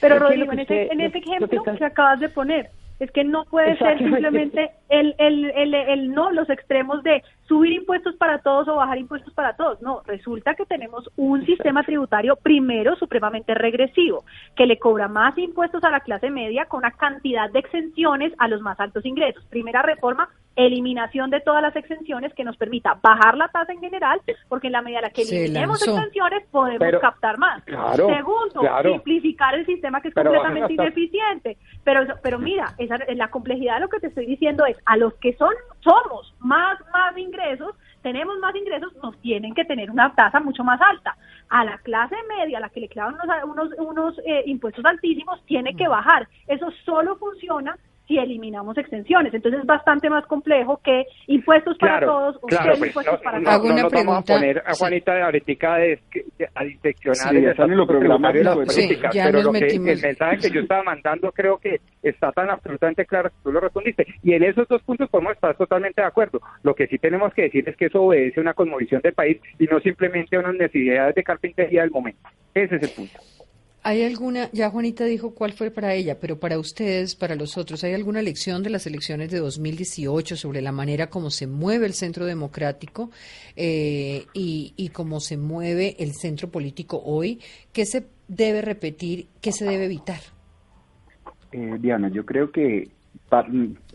Pero Rodrigo, en ese, en ese ejemplo que acabas de poner, es que no puede ser simplemente el, el, el, el no, los extremos de subir impuestos para todos o bajar impuestos para todos. No, resulta que tenemos un sistema tributario primero supremamente regresivo, que le cobra más impuestos a la clase media con una cantidad de exenciones a los más altos ingresos. Primera reforma, eliminación de todas las exenciones que nos permita bajar la tasa en general, porque en la medida en la que eliminemos exenciones podemos Pero- captar más. Claro, Segundo, claro. simplificar el sistema que es Pero completamente ineficiente. Pero, pero mira, esa, la complejidad de lo que te estoy diciendo es, a los que son somos más, más ingresos, tenemos más ingresos, nos tienen que tener una tasa mucho más alta. A la clase media, a la que le clavan unos, unos, unos eh, impuestos altísimos, tiene que bajar. Eso solo funciona si eliminamos extensiones. Entonces es bastante más complejo que impuestos para todos o claro, pues, impuestos no, para no, todos. No una nos vamos a poner a sí. Juanita de ahorita de, a diseccionar Sí, el ya están en lo de las sí, políticas, ya pero nos lo que, metimos. el mensaje que yo estaba mandando creo que está tan absolutamente claro que tú lo respondiste. Y en esos dos puntos podemos estar totalmente de acuerdo. Lo que sí tenemos que decir es que eso obedece a una cosmovisión del país y no simplemente a unas necesidades de carpintería del momento. Ese es el punto. ¿Hay alguna, ya Juanita dijo cuál fue para ella, pero para ustedes, para los otros, ¿hay alguna lección de las elecciones de 2018 sobre la manera como se mueve el centro democrático eh, y, y cómo se mueve el centro político hoy? ¿Qué se debe repetir? ¿Qué se debe evitar? Eh, Diana, yo creo que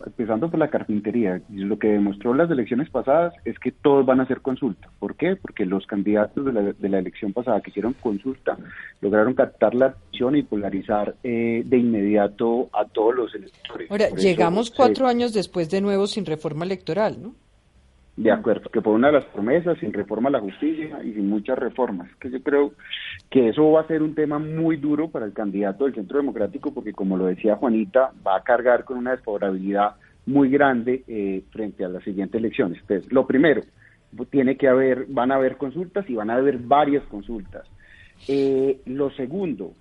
empezando por la carpintería, lo que demostró las elecciones pasadas es que todos van a hacer consulta. ¿Por qué? Porque los candidatos de la, de la elección pasada que hicieron consulta lograron captar la atención y polarizar eh, de inmediato a todos los electores. Ahora, llegamos cuatro años después de nuevo sin reforma electoral, ¿no? De acuerdo, que por una de las promesas, sin reforma a la justicia y sin muchas reformas, que yo creo que eso va a ser un tema muy duro para el candidato del Centro Democrático, porque como lo decía Juanita, va a cargar con una desfavorabilidad muy grande eh, frente a las siguientes elecciones. Entonces, lo primero, tiene que haber, van a haber consultas y van a haber varias consultas. Eh, lo segundo,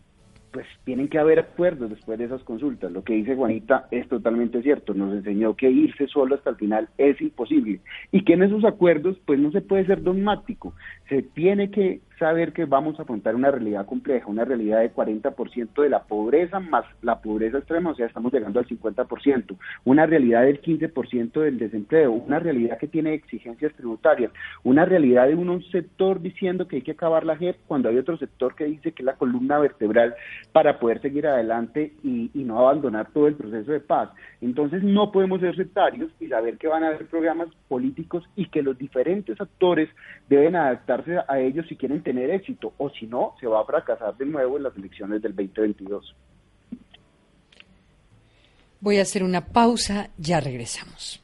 pues tienen que haber acuerdos después de esas consultas. Lo que dice Juanita es totalmente cierto. Nos enseñó que irse solo hasta el final es imposible y que en esos acuerdos pues no se puede ser dogmático. Se tiene que saber que vamos a afrontar una realidad compleja, una realidad de 40% de la pobreza más la pobreza extrema, o sea, estamos llegando al 50%, una realidad del 15% del desempleo, una realidad que tiene exigencias tributarias, una realidad de un, sector diciendo que hay que acabar la JEP cuando hay otro sector que dice que es la columna vertebral para poder seguir adelante y, y no abandonar todo el proceso de paz. Entonces no podemos ser sectarios y saber que van a haber programas políticos y que los diferentes actores deben adaptarse a ellos si quieren tener éxito o si no, se va a fracasar de nuevo en las elecciones del 2022. Voy a hacer una pausa, ya regresamos.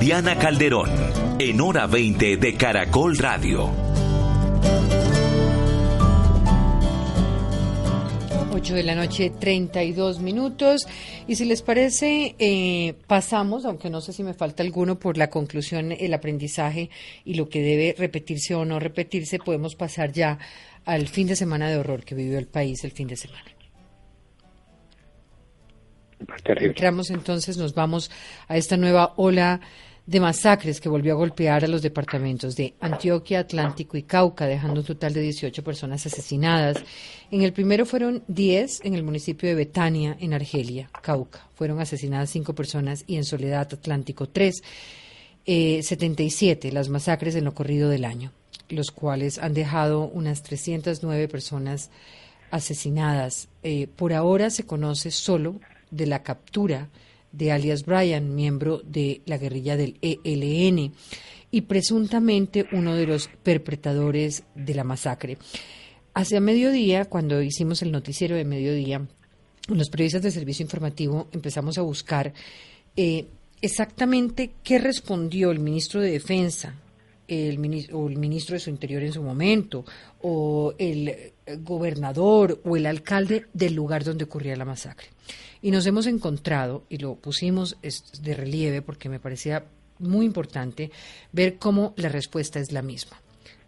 Diana Calderón, en hora 20 de Caracol Radio. 8 de la noche, 32 minutos. Y si les parece, eh, pasamos, aunque no sé si me falta alguno, por la conclusión, el aprendizaje y lo que debe repetirse o no repetirse, podemos pasar ya al fin de semana de horror que vivió el país el fin de semana. Entramos entonces, nos vamos a esta nueva ola de masacres que volvió a golpear a los departamentos de Antioquia, Atlántico y Cauca, dejando un total de 18 personas asesinadas. En el primero fueron 10 en el municipio de Betania, en Argelia, Cauca. Fueron asesinadas 5 personas y en Soledad, Atlántico, 3. 77 eh, las masacres en lo corrido del año, los cuales han dejado unas 309 personas asesinadas. Eh, por ahora se conoce solo de la captura de alias Brian, miembro de la guerrilla del ELN y presuntamente uno de los perpetradores de la masacre. Hacia mediodía, cuando hicimos el noticiero de mediodía, los periodistas del servicio informativo empezamos a buscar eh, exactamente qué respondió el ministro de Defensa el o el ministro de su Interior en su momento, o el gobernador o el alcalde del lugar donde ocurría la masacre. Y nos hemos encontrado, y lo pusimos de relieve porque me parecía muy importante, ver cómo la respuesta es la misma.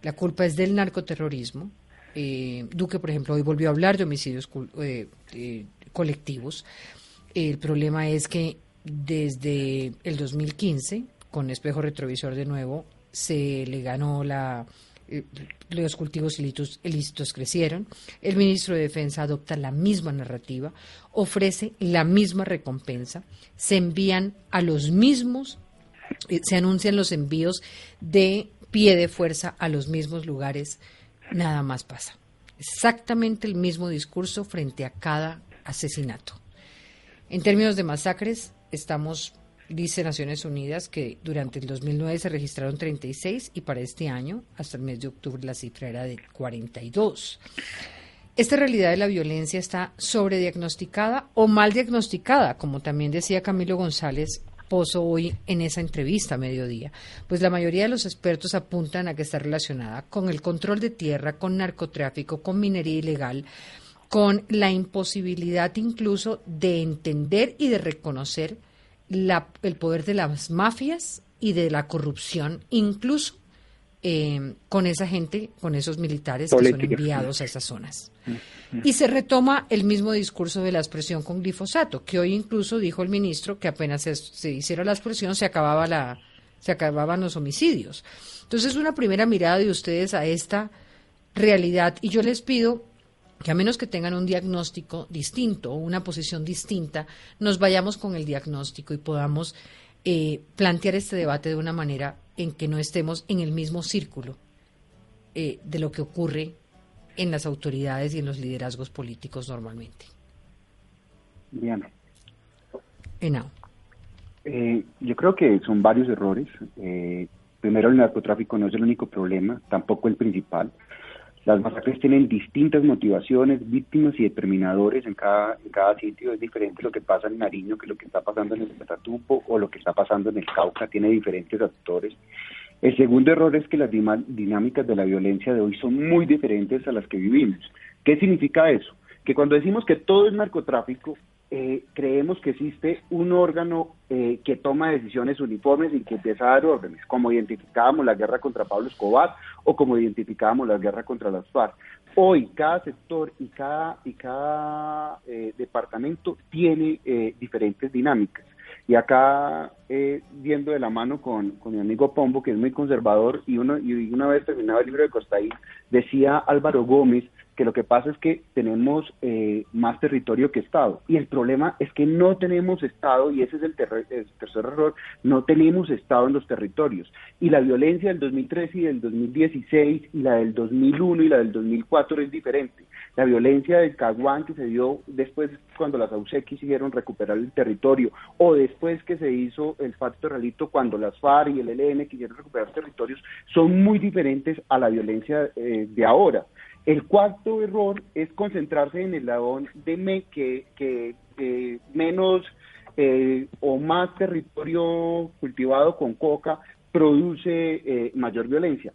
La culpa es del narcoterrorismo. Eh, Duque, por ejemplo, hoy volvió a hablar de homicidios eh, eh, colectivos. El problema es que desde el 2015, con espejo retrovisor de nuevo, se le ganó la, los cultivos ilícitos, crecieron, el ministro de Defensa adopta la misma narrativa, ofrece la misma recompensa, se envían a los mismos, eh, se anuncian los envíos de pie de fuerza a los mismos lugares, nada más pasa. Exactamente el mismo discurso frente a cada asesinato. En términos de masacres, estamos Dice Naciones Unidas que durante el 2009 se registraron 36 y para este año, hasta el mes de octubre, la cifra era de 42. Esta realidad de la violencia está sobrediagnosticada o mal diagnosticada, como también decía Camilo González Pozo hoy en esa entrevista a mediodía. Pues la mayoría de los expertos apuntan a que está relacionada con el control de tierra, con narcotráfico, con minería ilegal, con la imposibilidad incluso de entender y de reconocer el poder de las mafias y de la corrupción, incluso eh, con esa gente, con esos militares que son enviados a esas zonas. Y se retoma el mismo discurso de la expresión con glifosato, que hoy incluso dijo el ministro que apenas se, hiciera la expresión se acababa la, se acababan los homicidios. Entonces, una primera mirada de ustedes a esta realidad y yo les pido que a menos que tengan un diagnóstico distinto o una posición distinta, nos vayamos con el diagnóstico y podamos eh, plantear este debate de una manera en que no estemos en el mismo círculo eh, de lo que ocurre en las autoridades y en los liderazgos políticos normalmente. Diana. Henao. Eh, yo creo que son varios errores. Eh, primero, el narcotráfico no es el único problema, tampoco el principal. Las masacres tienen distintas motivaciones, víctimas y determinadores en cada, en cada sitio. Es diferente lo que pasa en Nariño que lo que está pasando en el Petatupo o lo que está pasando en el Cauca. Tiene diferentes actores. El segundo error es que las dinámicas de la violencia de hoy son muy diferentes a las que vivimos. ¿Qué significa eso? Que cuando decimos que todo es narcotráfico, eh, creemos que existe un órgano eh, que toma decisiones uniformes y que empieza a dar órdenes, como identificábamos la guerra contra Pablo Escobar o como identificábamos la guerra contra las FARC. Hoy cada sector y cada, y cada eh, departamento tiene diferentes dinámicas. Y acá, viendo de la mano con, con, mi amigo Pombo, que es muy conservador, y, uno, y una vez terminado el libro de Costaín, decía Álvaro Gómez que lo que pasa es que tenemos eh, más territorio que Estado. Y el problema es que no tenemos Estado, y ese es el, tercer error, no tenemos Estado en los territorios. Y la violencia del 2013 y del 2016, y la del 2001 y la del 2004 es diferente. La violencia del Caguán que se dio después cuando las AUSEC quisieron recuperar el territorio, o después que se hizo el Pacto Realito cuando las FARC y el ELN quisieron recuperar territorios, son muy diferentes a la violencia eh, de ahora. El cuarto error es concentrarse en el lado de me, que, que menos eh, o más territorio cultivado con coca produce eh, mayor violencia.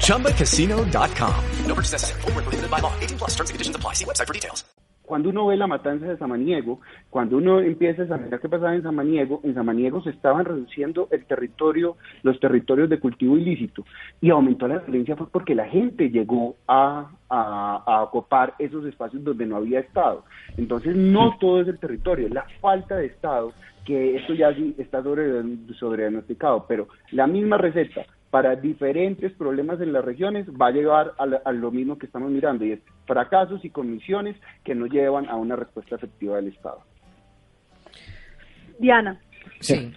ChumbaCasino.com. No purchase necessary. Full prohibited by law. 18 plus. Terms and conditions apply. See website for details. cuando uno ve la matanza de Samaniego, cuando uno empieza a saber qué pasaba en Samaniego, en Samaniego se estaban reduciendo el territorio, los territorios de cultivo ilícito y aumentó la violencia fue porque la gente llegó a, a, ocupar esos espacios donde no había Estado. Entonces no todo es el territorio, es la falta de Estado, que esto ya está sobre, sobre diagnosticado, pero la misma receta para diferentes problemas en las regiones va a llevar a, lo mismo que estamos mirando y es fracasos y comisiones que no llevan a una respuesta efectiva del Estado. Diana. Sí.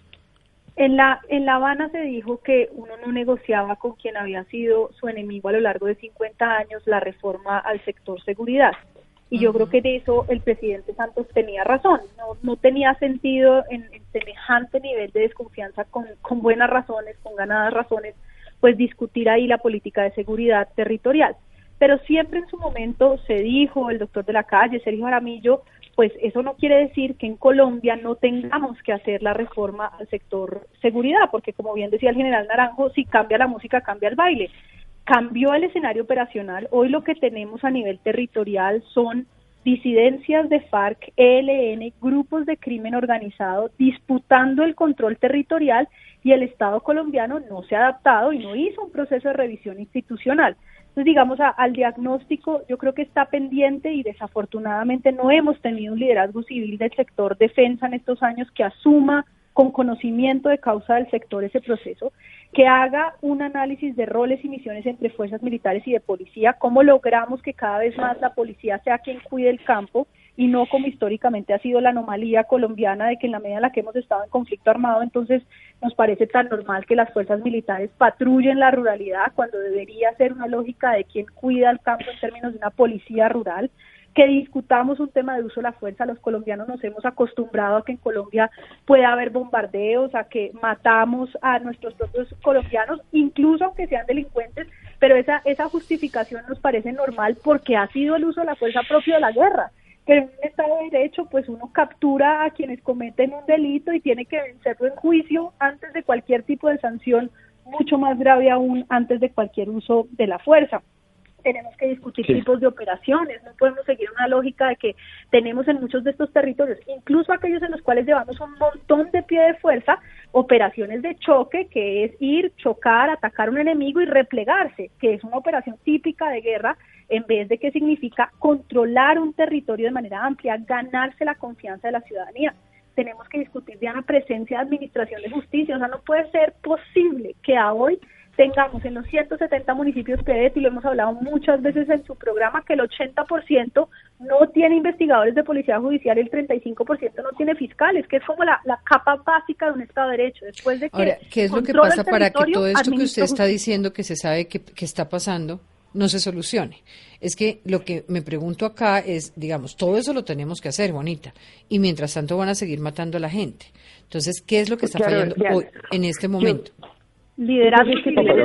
En la, en La Habana se dijo que uno no negociaba con quien había sido su enemigo a lo largo de 50 años la reforma al sector seguridad. Y yo creo que de eso el presidente Santos tenía razón. No, no tenía sentido en, semejante nivel de desconfianza con, con buenas razones, con ganadas razones, pues discutir ahí la política de seguridad territorial. Pero siempre en su momento se dijo, el doctor de la calle, Sergio Aramillo, pues eso no quiere decir que en Colombia no tengamos que hacer la reforma al sector seguridad, porque como bien decía el general Naranjo, si cambia la música, cambia el baile cambió el escenario operacional. Hoy lo que tenemos a nivel territorial son disidencias de FARC, ELN, grupos de crimen organizado disputando el control territorial y el Estado colombiano no se ha adaptado y no hizo un proceso de revisión institucional. Entonces, digamos, al diagnóstico yo creo que está pendiente y desafortunadamente no hemos tenido un liderazgo civil del sector defensa en estos años que asuma con conocimiento de causa del sector ese proceso, que haga un análisis de roles y misiones entre fuerzas militares y de policía, cómo logramos que cada vez más la policía sea quien cuide el campo y no como históricamente ha sido la anomalía colombiana de que en la medida en la que hemos estado en conflicto armado, entonces nos parece tan normal que las fuerzas militares patrullen la ruralidad cuando debería ser una lógica de quien cuida el campo en términos de una policía rural que discutamos un tema de uso de la fuerza. Los colombianos nos hemos acostumbrado a que en Colombia pueda haber bombardeos, a que matamos a nuestros propios colombianos, incluso aunque sean delincuentes, pero esa, esa justificación nos parece normal porque ha sido el uso de la fuerza propio de la guerra. pero en un Estado de Derecho, pues uno captura a quienes cometen un delito y tiene que vencerlo en juicio antes de cualquier tipo de sanción, mucho más grave aún antes de cualquier uso de la fuerza tenemos que discutir tipos de operaciones, no podemos seguir una lógica de que tenemos en muchos de estos territorios, incluso aquellos en los cuales llevamos un montón de pie de fuerza, operaciones de choque, que es ir, chocar, atacar a un enemigo y replegarse, que es una operación típica de guerra, en vez de que significa controlar un territorio de manera amplia, ganarse la confianza de la ciudadanía tenemos que discutir ya la presencia de administración de justicia. O sea, no puede ser posible que a hoy tengamos en los 170 municipios que y lo hemos hablado muchas veces en su programa, que el 80% no tiene investigadores de policía judicial, el 35% no tiene fiscales, que es como la, capa básica de un Estado de Derecho. Después de que Ahora, ¿qué es lo que pasa para que todo esto que usted está diciendo, que se sabe que, que está pasando, no se solucione. Es que lo que me pregunto acá es, digamos, todo eso lo tenemos que hacer, bonita, y mientras tanto van a seguir matando a la gente. Entonces, ¿qué es lo que está fallando hoy, en este momento? Liderazgo,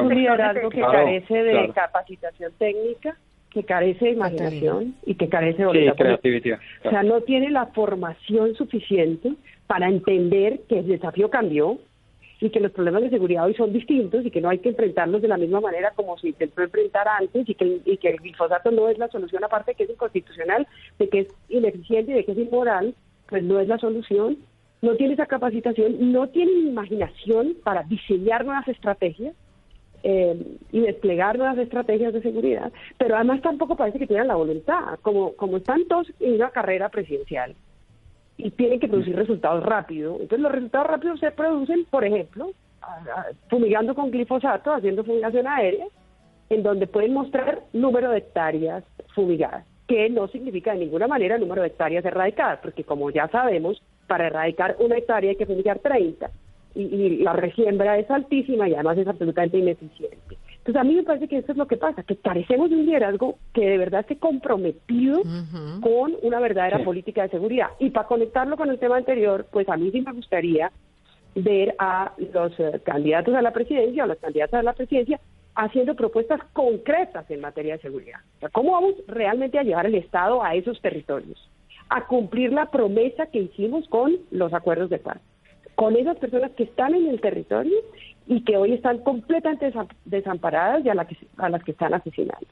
un liderazgo que carece de capacitación técnica, que carece de imaginación y que carece de creatividad. O sea, no tiene la formación suficiente para entender que el desafío cambió y que los problemas de seguridad hoy son distintos y que no hay que enfrentarlos de la misma manera como se intentó enfrentar antes y que, y que el glifosato no es la solución, aparte de que es inconstitucional, de que es ineficiente y de que es inmoral, pues no es la solución no tiene esa capacitación, no tiene imaginación para diseñar nuevas estrategias eh, y desplegar nuevas estrategias de seguridad, pero además tampoco parece que tengan la voluntad, como, como están todos en una carrera presidencial y tienen que producir resultados rápidos. Entonces los resultados rápidos se producen, por ejemplo, fumigando con glifosato, haciendo fumigación aérea, en donde pueden mostrar número de hectáreas fumigadas, que no significa de ninguna manera número de hectáreas erradicadas, porque como ya sabemos, para erradicar una hectárea hay que fumigar 30 y, la resiembra es altísima y además es absolutamente ineficiente. Entonces a mí me parece que eso es lo que pasa, que carecemos de un liderazgo que de verdad esté comprometido con una verdadera política de seguridad. Y para conectarlo con el tema anterior, pues a mí sí me gustaría ver a los eh, candidatos a la presidencia o las candidatas a la presidencia haciendo propuestas concretas en materia de seguridad. ¿Cómo vamos realmente a llevar el Estado a esos territorios? A cumplir la promesa que hicimos con los acuerdos de paz, con esas personas que están en el territorio y que hoy están completamente desamparadas y a, que, a las que están asesinando.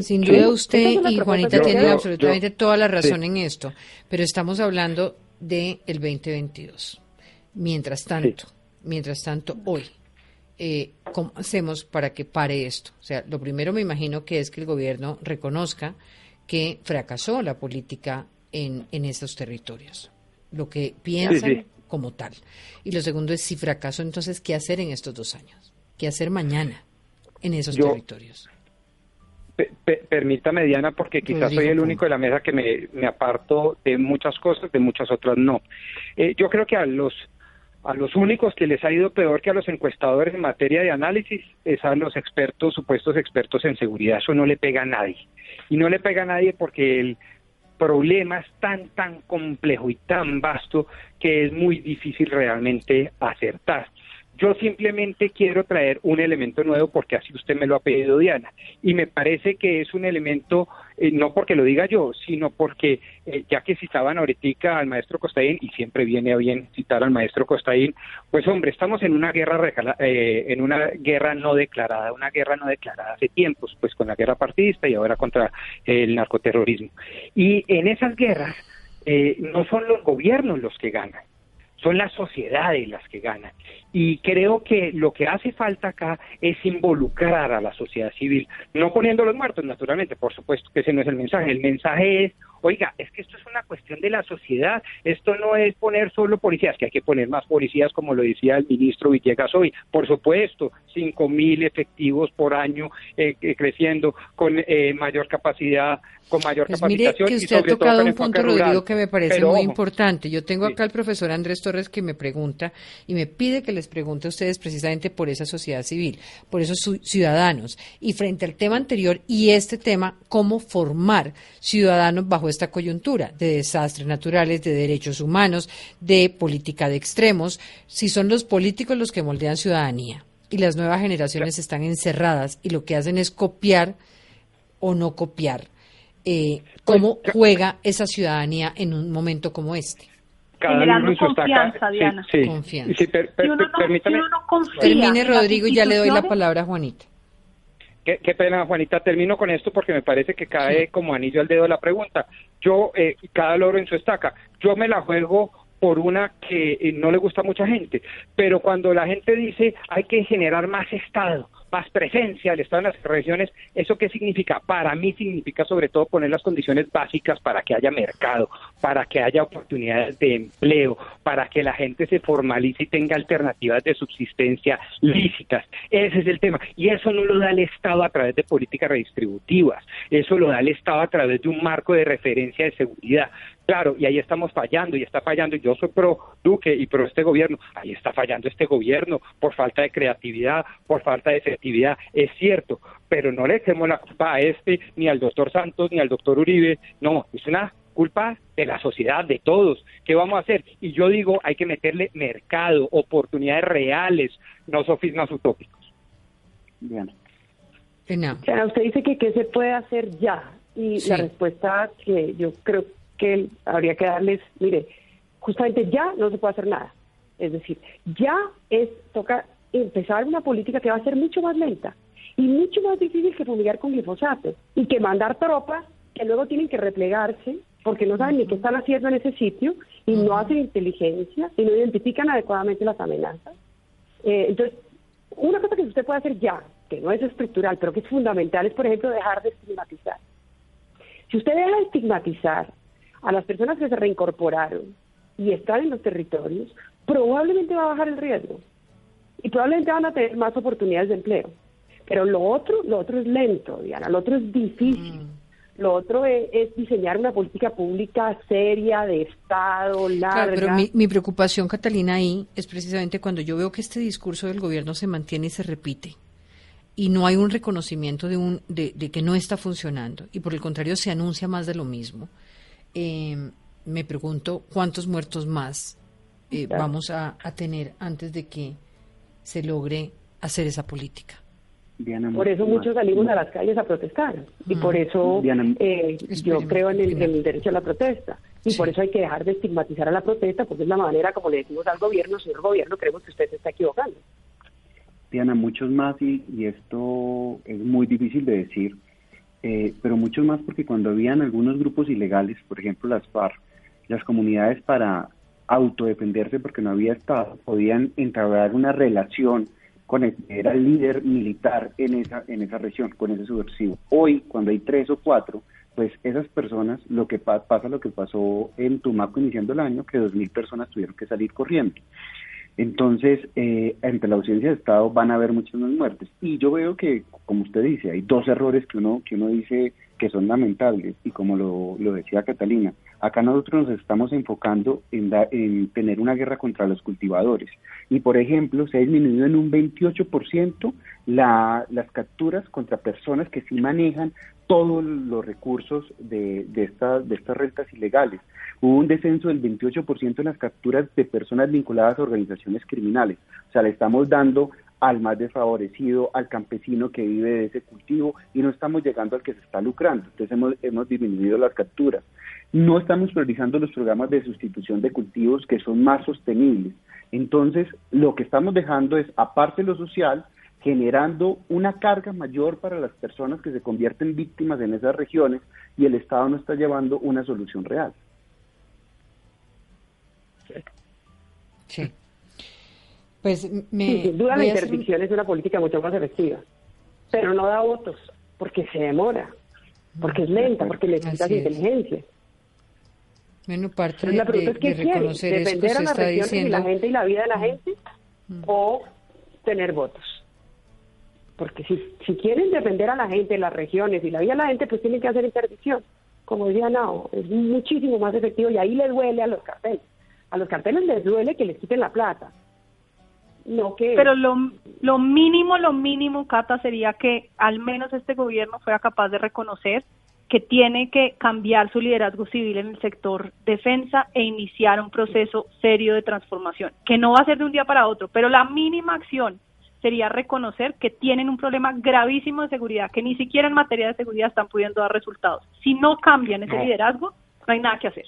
Sin duda usted y Juanita tienen absolutamente toda la razón en esto, pero estamos hablando del el 2022. Mientras tanto, mientras tanto, hoy, eh, ¿cómo hacemos para que pare esto? O sea, lo primero me imagino que es que el gobierno reconozca que fracasó la política en, en esos territorios, lo que piensan como tal. Y lo segundo es, si fracaso, entonces, ¿qué hacer en estos dos años? ¿Qué hacer mañana en esos territorios? permítame, Diana, porque quizás soy el único de la mesa que me, me, aparto de muchas cosas, de muchas otras no. Eh, yo creo que a los a los únicos que les ha ido peor que a los encuestadores en materia de análisis es a los expertos, supuestos expertos en seguridad. Eso no le pega a nadie. Y no le pega a nadie porque el problema es tan, tan complejo y tan vasto que es muy difícil realmente acertar. Yo simplemente quiero traer un elemento nuevo porque así usted me lo ha pedido, Diana. Y me parece que es un elemento, eh, no porque lo diga yo, sino porque eh, ya que citaban ahorita al maestro Costaín, y siempre viene a bien citar al maestro Costaín, pues hombre, estamos en una guerra eh, en una guerra no declarada, una guerra no declarada hace tiempos, pues con la guerra partidista y ahora contra el narcoterrorismo. Y en esas guerras no son los gobiernos los que ganan son las sociedades las que ganan. Y creo que lo que hace falta acá es involucrar a la sociedad civil, no poniendo los muertos, naturalmente, por supuesto que ese no es el mensaje. El mensaje es, oiga, es que esto es una cuestión de la sociedad, esto no es poner solo policías, que hay que poner más policías, como lo decía el ministro Villegas hoy, por supuesto, cinco mil efectivos por año eh, creciendo con eh, mayor capacidad, con mayor pues capacitación. Mire que usted ha tocado un punto, Rodrigo, que me parece muy importante. Yo tengo acá al profesor Andrés Torres que me pregunta y me pide que les pregunte a ustedes precisamente por esa sociedad civil, por esos ciudadanos. Y frente al tema anterior y este tema, cómo formar ciudadanos bajo esta coyuntura de desastres naturales, de derechos humanos, de política de extremos, si son los políticos los que moldean ciudadanía y las nuevas generaciones están encerradas y lo que hacen es copiar o no copiar eh, cómo juega esa ciudadanía en un momento como este. Generando confianza, Diana. Sí, Confianza. Sí, per- per- Si uno no- permítame. si uno no confía Termine, Rodrigo, y ya le doy la palabra a Juanita. Qué, qué pena, Juanita. Termino con esto porque me parece que cae como anillo al dedo la pregunta. Yo, eh, cada loro en su estaca. Yo me la juego por una que eh, no le gusta a mucha gente, pero cuando la gente dice hay que generar más Estado, más presencia del Estado en las regiones, ¿eso qué significa? Para mí significa sobre todo poner las condiciones básicas para que haya mercado, para que haya oportunidades de empleo, para que la gente se formalice y tenga alternativas de subsistencia lícitas. Ese es el tema. Y eso no lo da el Estado a través de políticas redistributivas, eso lo da el Estado a través de un marco de referencia de seguridad. Claro, y ahí estamos fallando, y está fallando. Yo soy pro Duque y pro este gobierno. Ahí está fallando este gobierno por falta de creatividad, por falta de efectividad. Es cierto, pero no le echemos la culpa a este, ni al doctor Santos, ni al doctor Uribe. No, es una culpa de la sociedad, de todos. ¿Qué vamos a hacer? Y yo digo, hay que meterle mercado, oportunidades reales, no sofismas utópicos. Diana. O sea, usted dice que qué se puede hacer ya y Sí. la respuesta que yo creo que habría que darles, mire, justamente ya no se puede hacer nada. Es decir, ya es toca empezar una política que va a ser mucho más lenta y mucho más difícil que fumigar con glifosato y que mandar tropas que luego tienen que replegarse porque no saben ni qué están haciendo en ese sitio y no hacen inteligencia y no identifican adecuadamente las amenazas. Eh, entonces, una cosa que usted puede hacer ya, que no es estructural, pero que es fundamental, es, por ejemplo, dejar de estigmatizar. Si usted deja de estigmatizar a las personas que se reincorporaron y están en los territorios, probablemente va a bajar el riesgo y probablemente van a tener más oportunidades de empleo. Pero lo otro, lo otro es lento, Diana, lo otro es difícil. Lo otro es, es diseñar una política pública seria, de Estado, larga. Claro, pero mi, mi preocupación, Catalina, ahí es precisamente cuando yo veo que este discurso del gobierno se mantiene y se repite y no hay un reconocimiento de, un, de, de que no está funcionando y por el contrario se anuncia más de lo mismo. Eh, me pregunto cuántos muertos más eh, Claro. vamos a, a tener antes de que se logre hacer esa política. Diana, Por eso mucho muchos más. salimos a las calles a protestar. Y Mm. por eso Diana, eh, yo creo en el, Cristina. en el derecho a la protesta. Y Sí. por eso hay que dejar de estigmatizar a la protesta, porque es la manera como le decimos al gobierno, señor gobierno, creemos que usted se está equivocando. Diana, muchos más y, y esto es muy difícil de decir, eh, pero muchos más porque cuando habían algunos grupos ilegales, por ejemplo las FARC, las comunidades para autodefenderse porque no había Estado, podían entablar una relación con el era el líder militar en esa, en esa región, con ese subversivo. Hoy, cuando hay tres o cuatro, pues esas personas, lo que pa- pasa lo que pasó en Tumaco iniciando el año, que dos mil personas tuvieron que salir corriendo. Entonces, eh, ante la ausencia de Estado van a haber muchas más muertes. Y yo veo que, como usted dice, hay dos errores que uno, que uno dice que son lamentables. Y como lo, lo decía Catalina, acá nosotros nos estamos enfocando en, da- en tener una guerra contra los cultivadores. Y, por ejemplo, se ha disminuido en un 28% la, las capturas contra personas que sí manejan todos los recursos de, de, estas de estas rentas ilegales. Hubo un descenso del 28% en las capturas de personas vinculadas a organizaciones criminales. O sea, le estamos dando al más desfavorecido, al campesino que vive de ese cultivo y no estamos llegando al que se está lucrando. Entonces hemos, hemos disminuido las capturas. No estamos priorizando los programas de sustitución de cultivos que son más sostenibles. Entonces, lo que estamos dejando es, aparte de lo social, generando una carga mayor para las personas que se convierten víctimas en esas regiones y el Estado no está llevando una solución real. Sí. Pues me. Sí, sin duda la hacer interdicción es una política mucho más efectiva, pero no da votos, porque se demora, porque es lenta, porque necesita Así es. inteligencia. Bueno, parte de, la pregunta es de reconocer defender a las regiones y la gente y la vida de la gente o tener votos. Porque si, si quieren defender a la gente, las regiones y la vida de la gente, pues tienen que hacer interdicción. Como decía Nao, es muchísimo más efectivo y ahí le duele a los carteles. A los carteles les duele que les quiten la plata. No que... Pero lo, lo mínimo, lo mínimo, Cata, sería que al menos este gobierno fuera capaz de reconocer que tiene que cambiar su liderazgo civil en el sector defensa e iniciar un proceso serio de transformación, que no va a ser de un día para otro, pero la mínima acción sería reconocer que tienen un problema gravísimo de seguridad, que ni siquiera en materia de seguridad están pudiendo dar resultados. Si no cambian ese liderazgo, no hay nada que hacer.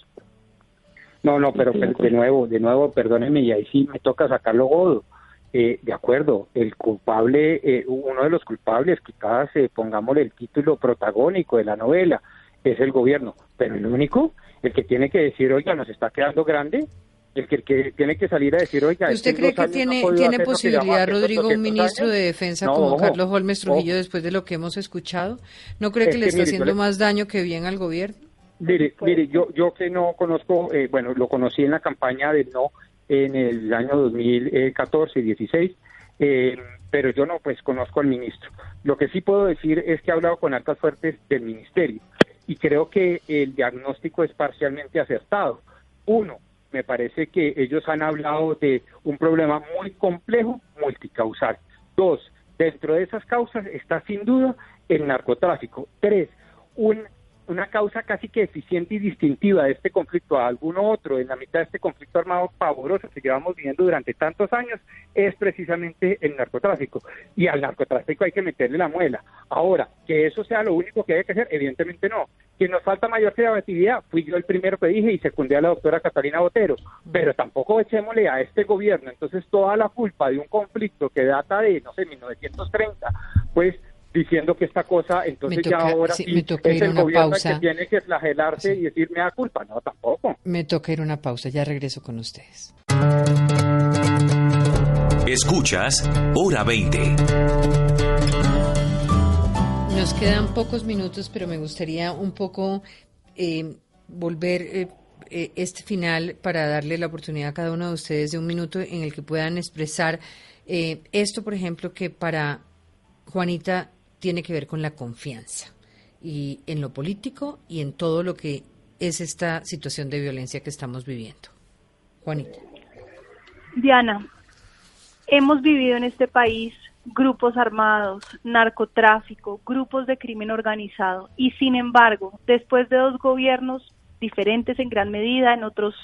No, no, pero, de nuevo, de nuevo, perdónenme, y ahí sí me toca sacarlo godo. Eh, de acuerdo, el culpable, eh, uno de los culpables, quizás eh, pongámosle el título protagónico de la novela, es el gobierno, pero el único, el que tiene que decir, oiga, nos está quedando grande, el que, que tiene que salir a decir, oiga, ¿usted cree que tiene, tiene posibilidad, Rodrigo, un ministro de defensa como Carlos Holmes Trujillo después de lo que hemos escuchado? ¿No cree que, le está haciendo más daño que bien al gobierno? Mire, mire, yo, yo que no conozco, eh, bueno, lo conocí en la campaña del no en el año 2014 y 16, eh, pero yo no, pues conozco al ministro. Lo que sí puedo decir es que he hablado con altas fuertes del ministerio y creo que el diagnóstico es parcialmente acertado. Uno, me parece que ellos han hablado de un problema muy complejo, multicausal. Dos, dentro de esas causas está sin duda el narcotráfico. Tres, un una causa casi que eficiente y distintiva de este conflicto a alguno otro en la mitad de este conflicto armado pavoroso que llevamos viviendo durante tantos años es precisamente el narcotráfico. Y al narcotráfico hay que meterle la muela. Ahora, que eso sea lo único que hay que hacer, evidentemente no. Que nos falta mayor creatividad, fui yo el primero que dije y secundé a la doctora Catalina Botero, pero tampoco echémosle a este gobierno entonces toda la culpa de un conflicto que data de, no sé, 1930, pues diciendo que esta cosa, entonces ya ahora sí, es el gobierno que tiene que flagelarse y decir me da culpa. No, tampoco. Me toca ir una pausa, ya regreso con ustedes. Escuchas Hora 20. Nos quedan pocos minutos, pero me gustaría un poco eh, volver eh, eh, este final para darle la oportunidad a cada uno de ustedes de un minuto en el que puedan expresar esto, por ejemplo, que para Juanita tiene que ver con la confianza y en lo político y en todo lo que es esta situación de violencia que estamos viviendo. Juanita. Diana, hemos vivido en este país grupos armados, narcotráfico, grupos de crimen organizado y sin embargo, después de dos gobiernos diferentes en gran medida, en otros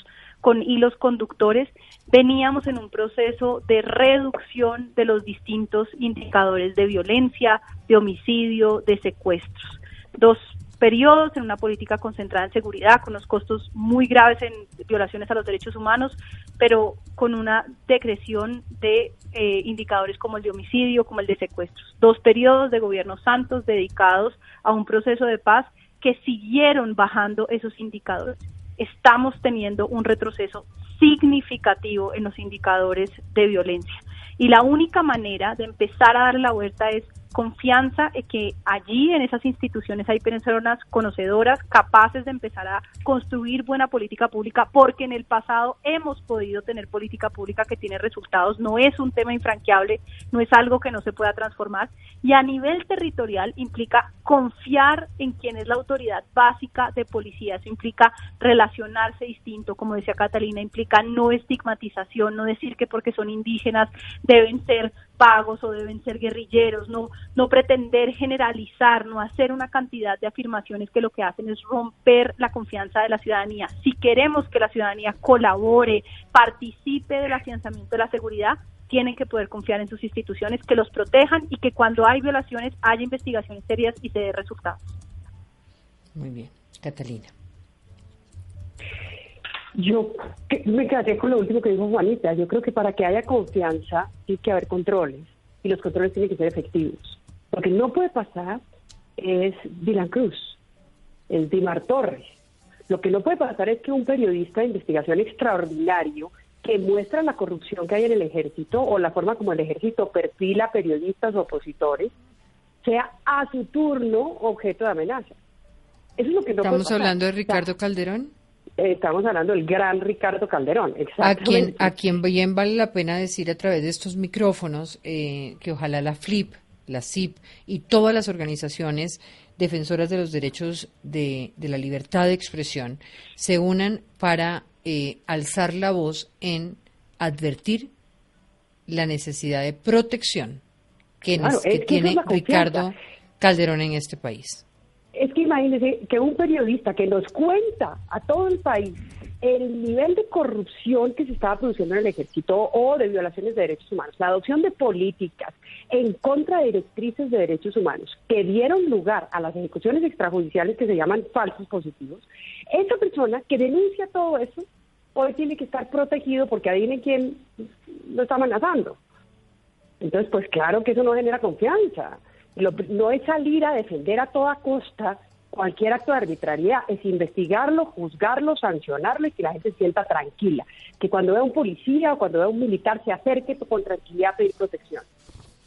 con hilos conductores, veníamos en un proceso de reducción de los distintos indicadores de violencia, de homicidio, de secuestros. Dos periodos en una política concentrada en seguridad, con los costos muy graves en violaciones a los derechos humanos, pero con una decreción de eh, indicadores como el de homicidio, como el de secuestros. Dos periodos de gobiernos santos dedicados a un proceso de paz que siguieron bajando esos indicadores estamos teniendo un retroceso significativo en los indicadores de violencia. Y la única manera de empezar a dar la vuelta es confianza en que allí en esas instituciones hay personas conocedoras, capaces de empezar a construir buena política pública, porque en el pasado hemos podido tener política pública que tiene resultados, no es un tema infranqueable, no es algo que no se pueda transformar, y a nivel territorial implica confiar en quien es la autoridad básica de policía, eso implica relacionarse distinto, como decía Catalina, implica no estigmatización, no decir que porque son indígenas deben ser pagos o deben ser guerrilleros, no, no pretender generalizar, no hacer una cantidad de afirmaciones que lo que hacen es romper la confianza de la ciudadanía. Si queremos que la ciudadanía colabore, participe del afianzamiento de la seguridad, tienen que poder confiar en sus instituciones, que los protejan y que cuando hay violaciones haya investigaciones serias y se dé resultados. Muy bien. Catalina. Yo me quedé con lo último que dijo Juanita. Yo creo que para que haya confianza tiene que haber controles y los controles tienen que ser efectivos. Lo que no puede pasar es Dylan Cruz, el Dimar Torres. Lo que no puede pasar es que un periodista de investigación extraordinario que muestra la corrupción que hay en el ejército o la forma como el ejército perfila periodistas opositores sea a su turno objeto de amenaza. Eso es lo que no Estamos hablando de Ricardo Calderón estamos hablando del gran Ricardo Calderón, exactamente. A quien, bien vale la pena decir a través de estos micrófonos eh, que ojalá la FLIP, la CIP y todas las organizaciones defensoras de los derechos de, la libertad de expresión se unan para eh, alzar la voz en advertir la necesidad de protección que, tiene Ricardo Calderón en este país es que imagínense que un periodista que nos cuenta a todo el país el nivel de corrupción que se estaba produciendo en el ejército o de violaciones de derechos humanos, la adopción de políticas en contra de directrices de derechos humanos que dieron lugar a las ejecuciones extrajudiciales que se llaman falsos positivos, esa persona que denuncia todo eso hoy tiene que estar protegido porque adivinen quién lo está amenazando. Entonces, pues claro que eso no genera confianza. No es salir a defender a toda costa cualquier acto de arbitrariedad, es investigarlo, juzgarlo, sancionarlo y que la gente se sienta tranquila. Que cuando vea un policía o cuando vea un militar se acerque con tranquilidad a pedir protección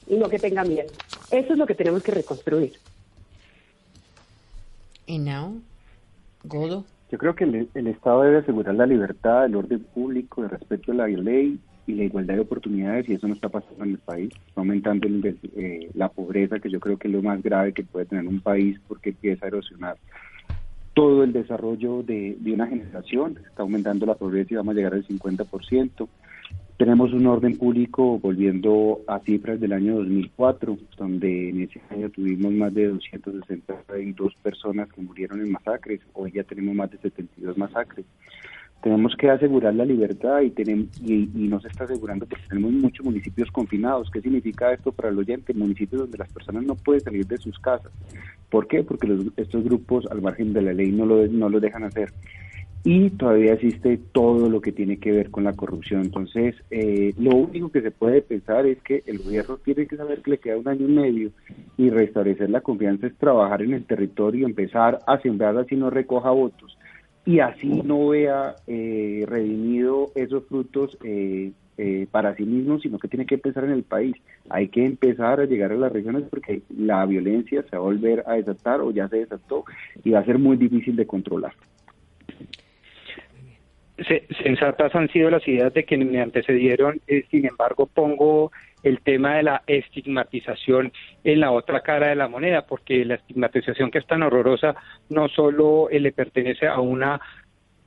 y no que tenga miedo. Eso es lo que tenemos que reconstruir. ¿Y now? Godo. Yo creo que el, Estado debe asegurar la libertad, el orden público, el respeto a la ley y la igualdad de oportunidades y eso no está pasando en el país. Está aumentando eh, la pobreza, que yo creo que es lo más grave que puede tener un país porque empieza a erosionar todo el desarrollo de, de una generación. Está aumentando la pobreza y vamos a llegar al 50%. Tenemos un orden público volviendo a cifras del año 2004, donde en ese año tuvimos más de 262 personas que murieron en masacres, hoy ya tenemos más de 72 masacres tenemos que asegurar la libertad y, tenemos, y, no se está asegurando porque tenemos muchos municipios confinados. ¿Qué significa esto para el oyente? Municipios donde las personas no pueden salir de sus casas. ¿Por qué? Porque estos grupos al margen de la ley no lo, no lo dejan hacer. Y todavía existe todo lo que tiene que ver con la corrupción. Entonces, eh, lo único que se puede pensar es que el gobierno tiene que saber que le queda un año y medio y restablecer la confianza es trabajar en el territorio, empezar a sembrar así no recoja votos y así no vea eh, redimido esos frutos eh, eh, para sí mismo, sino que tiene que empezar en el país. Hay que empezar a llegar a las regiones porque la violencia se va a volver a desatar o ya se desató y va a ser muy difícil de controlar. Sensatas han sido las ideas de quienes me antecedieron, sin embargo pongo el tema de la estigmatización en la otra cara de la moneda, porque la estigmatización que es tan horrorosa no solo eh, le pertenece a una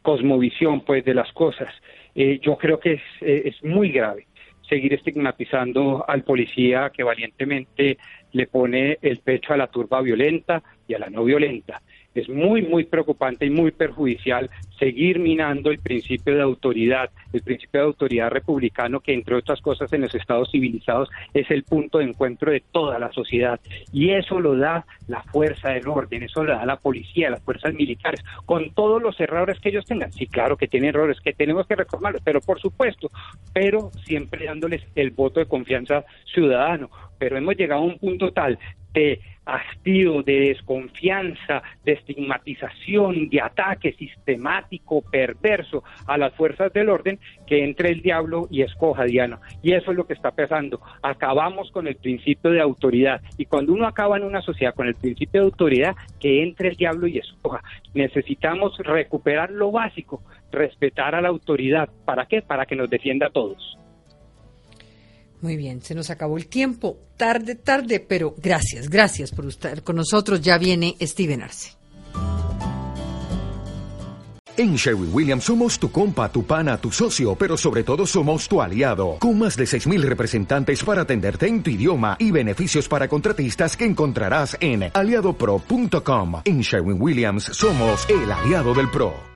cosmovisión pues de las cosas. Eh, yo creo que eh, es muy grave seguir estigmatizando al policía que valientemente le pone el pecho a la turba violenta y a la no violenta es muy, muy preocupante y muy perjudicial seguir minando el principio de autoridad, el principio de autoridad republicano que, entre otras cosas, en los estados civilizados es el punto de encuentro de toda la sociedad. Y eso lo da la fuerza del orden, eso lo da la policía, las fuerzas militares, con todos los errores que ellos tengan. Sí, claro que tienen errores, que tenemos que reformarlos, pero por supuesto, pero siempre dándoles el voto de confianza ciudadano. Pero hemos llegado a un punto tal de hastío, de desconfianza, de estigmatización, de ataque sistemático, perverso a las fuerzas del orden, que entre el diablo y escoja Diana. Y eso es lo que está pasando. Acabamos con el principio de autoridad. Y cuando uno acaba en una sociedad con el principio de autoridad, que entre el diablo y escoja. Necesitamos recuperar lo básico, respetar a la autoridad. ¿Para qué? Para que nos defienda a todos. Muy bien, se nos acabó el tiempo. Tarde, tarde, pero gracias, gracias por estar con nosotros. Ya viene Steven Arce. En Sherwin Williams somos tu compa, tu pana, tu socio, pero sobre todo somos tu aliado, con más de 6.000 representantes para atenderte en tu idioma y beneficios para contratistas que encontrarás en aliadopro.com. En Sherwin Williams somos el aliado del PRO.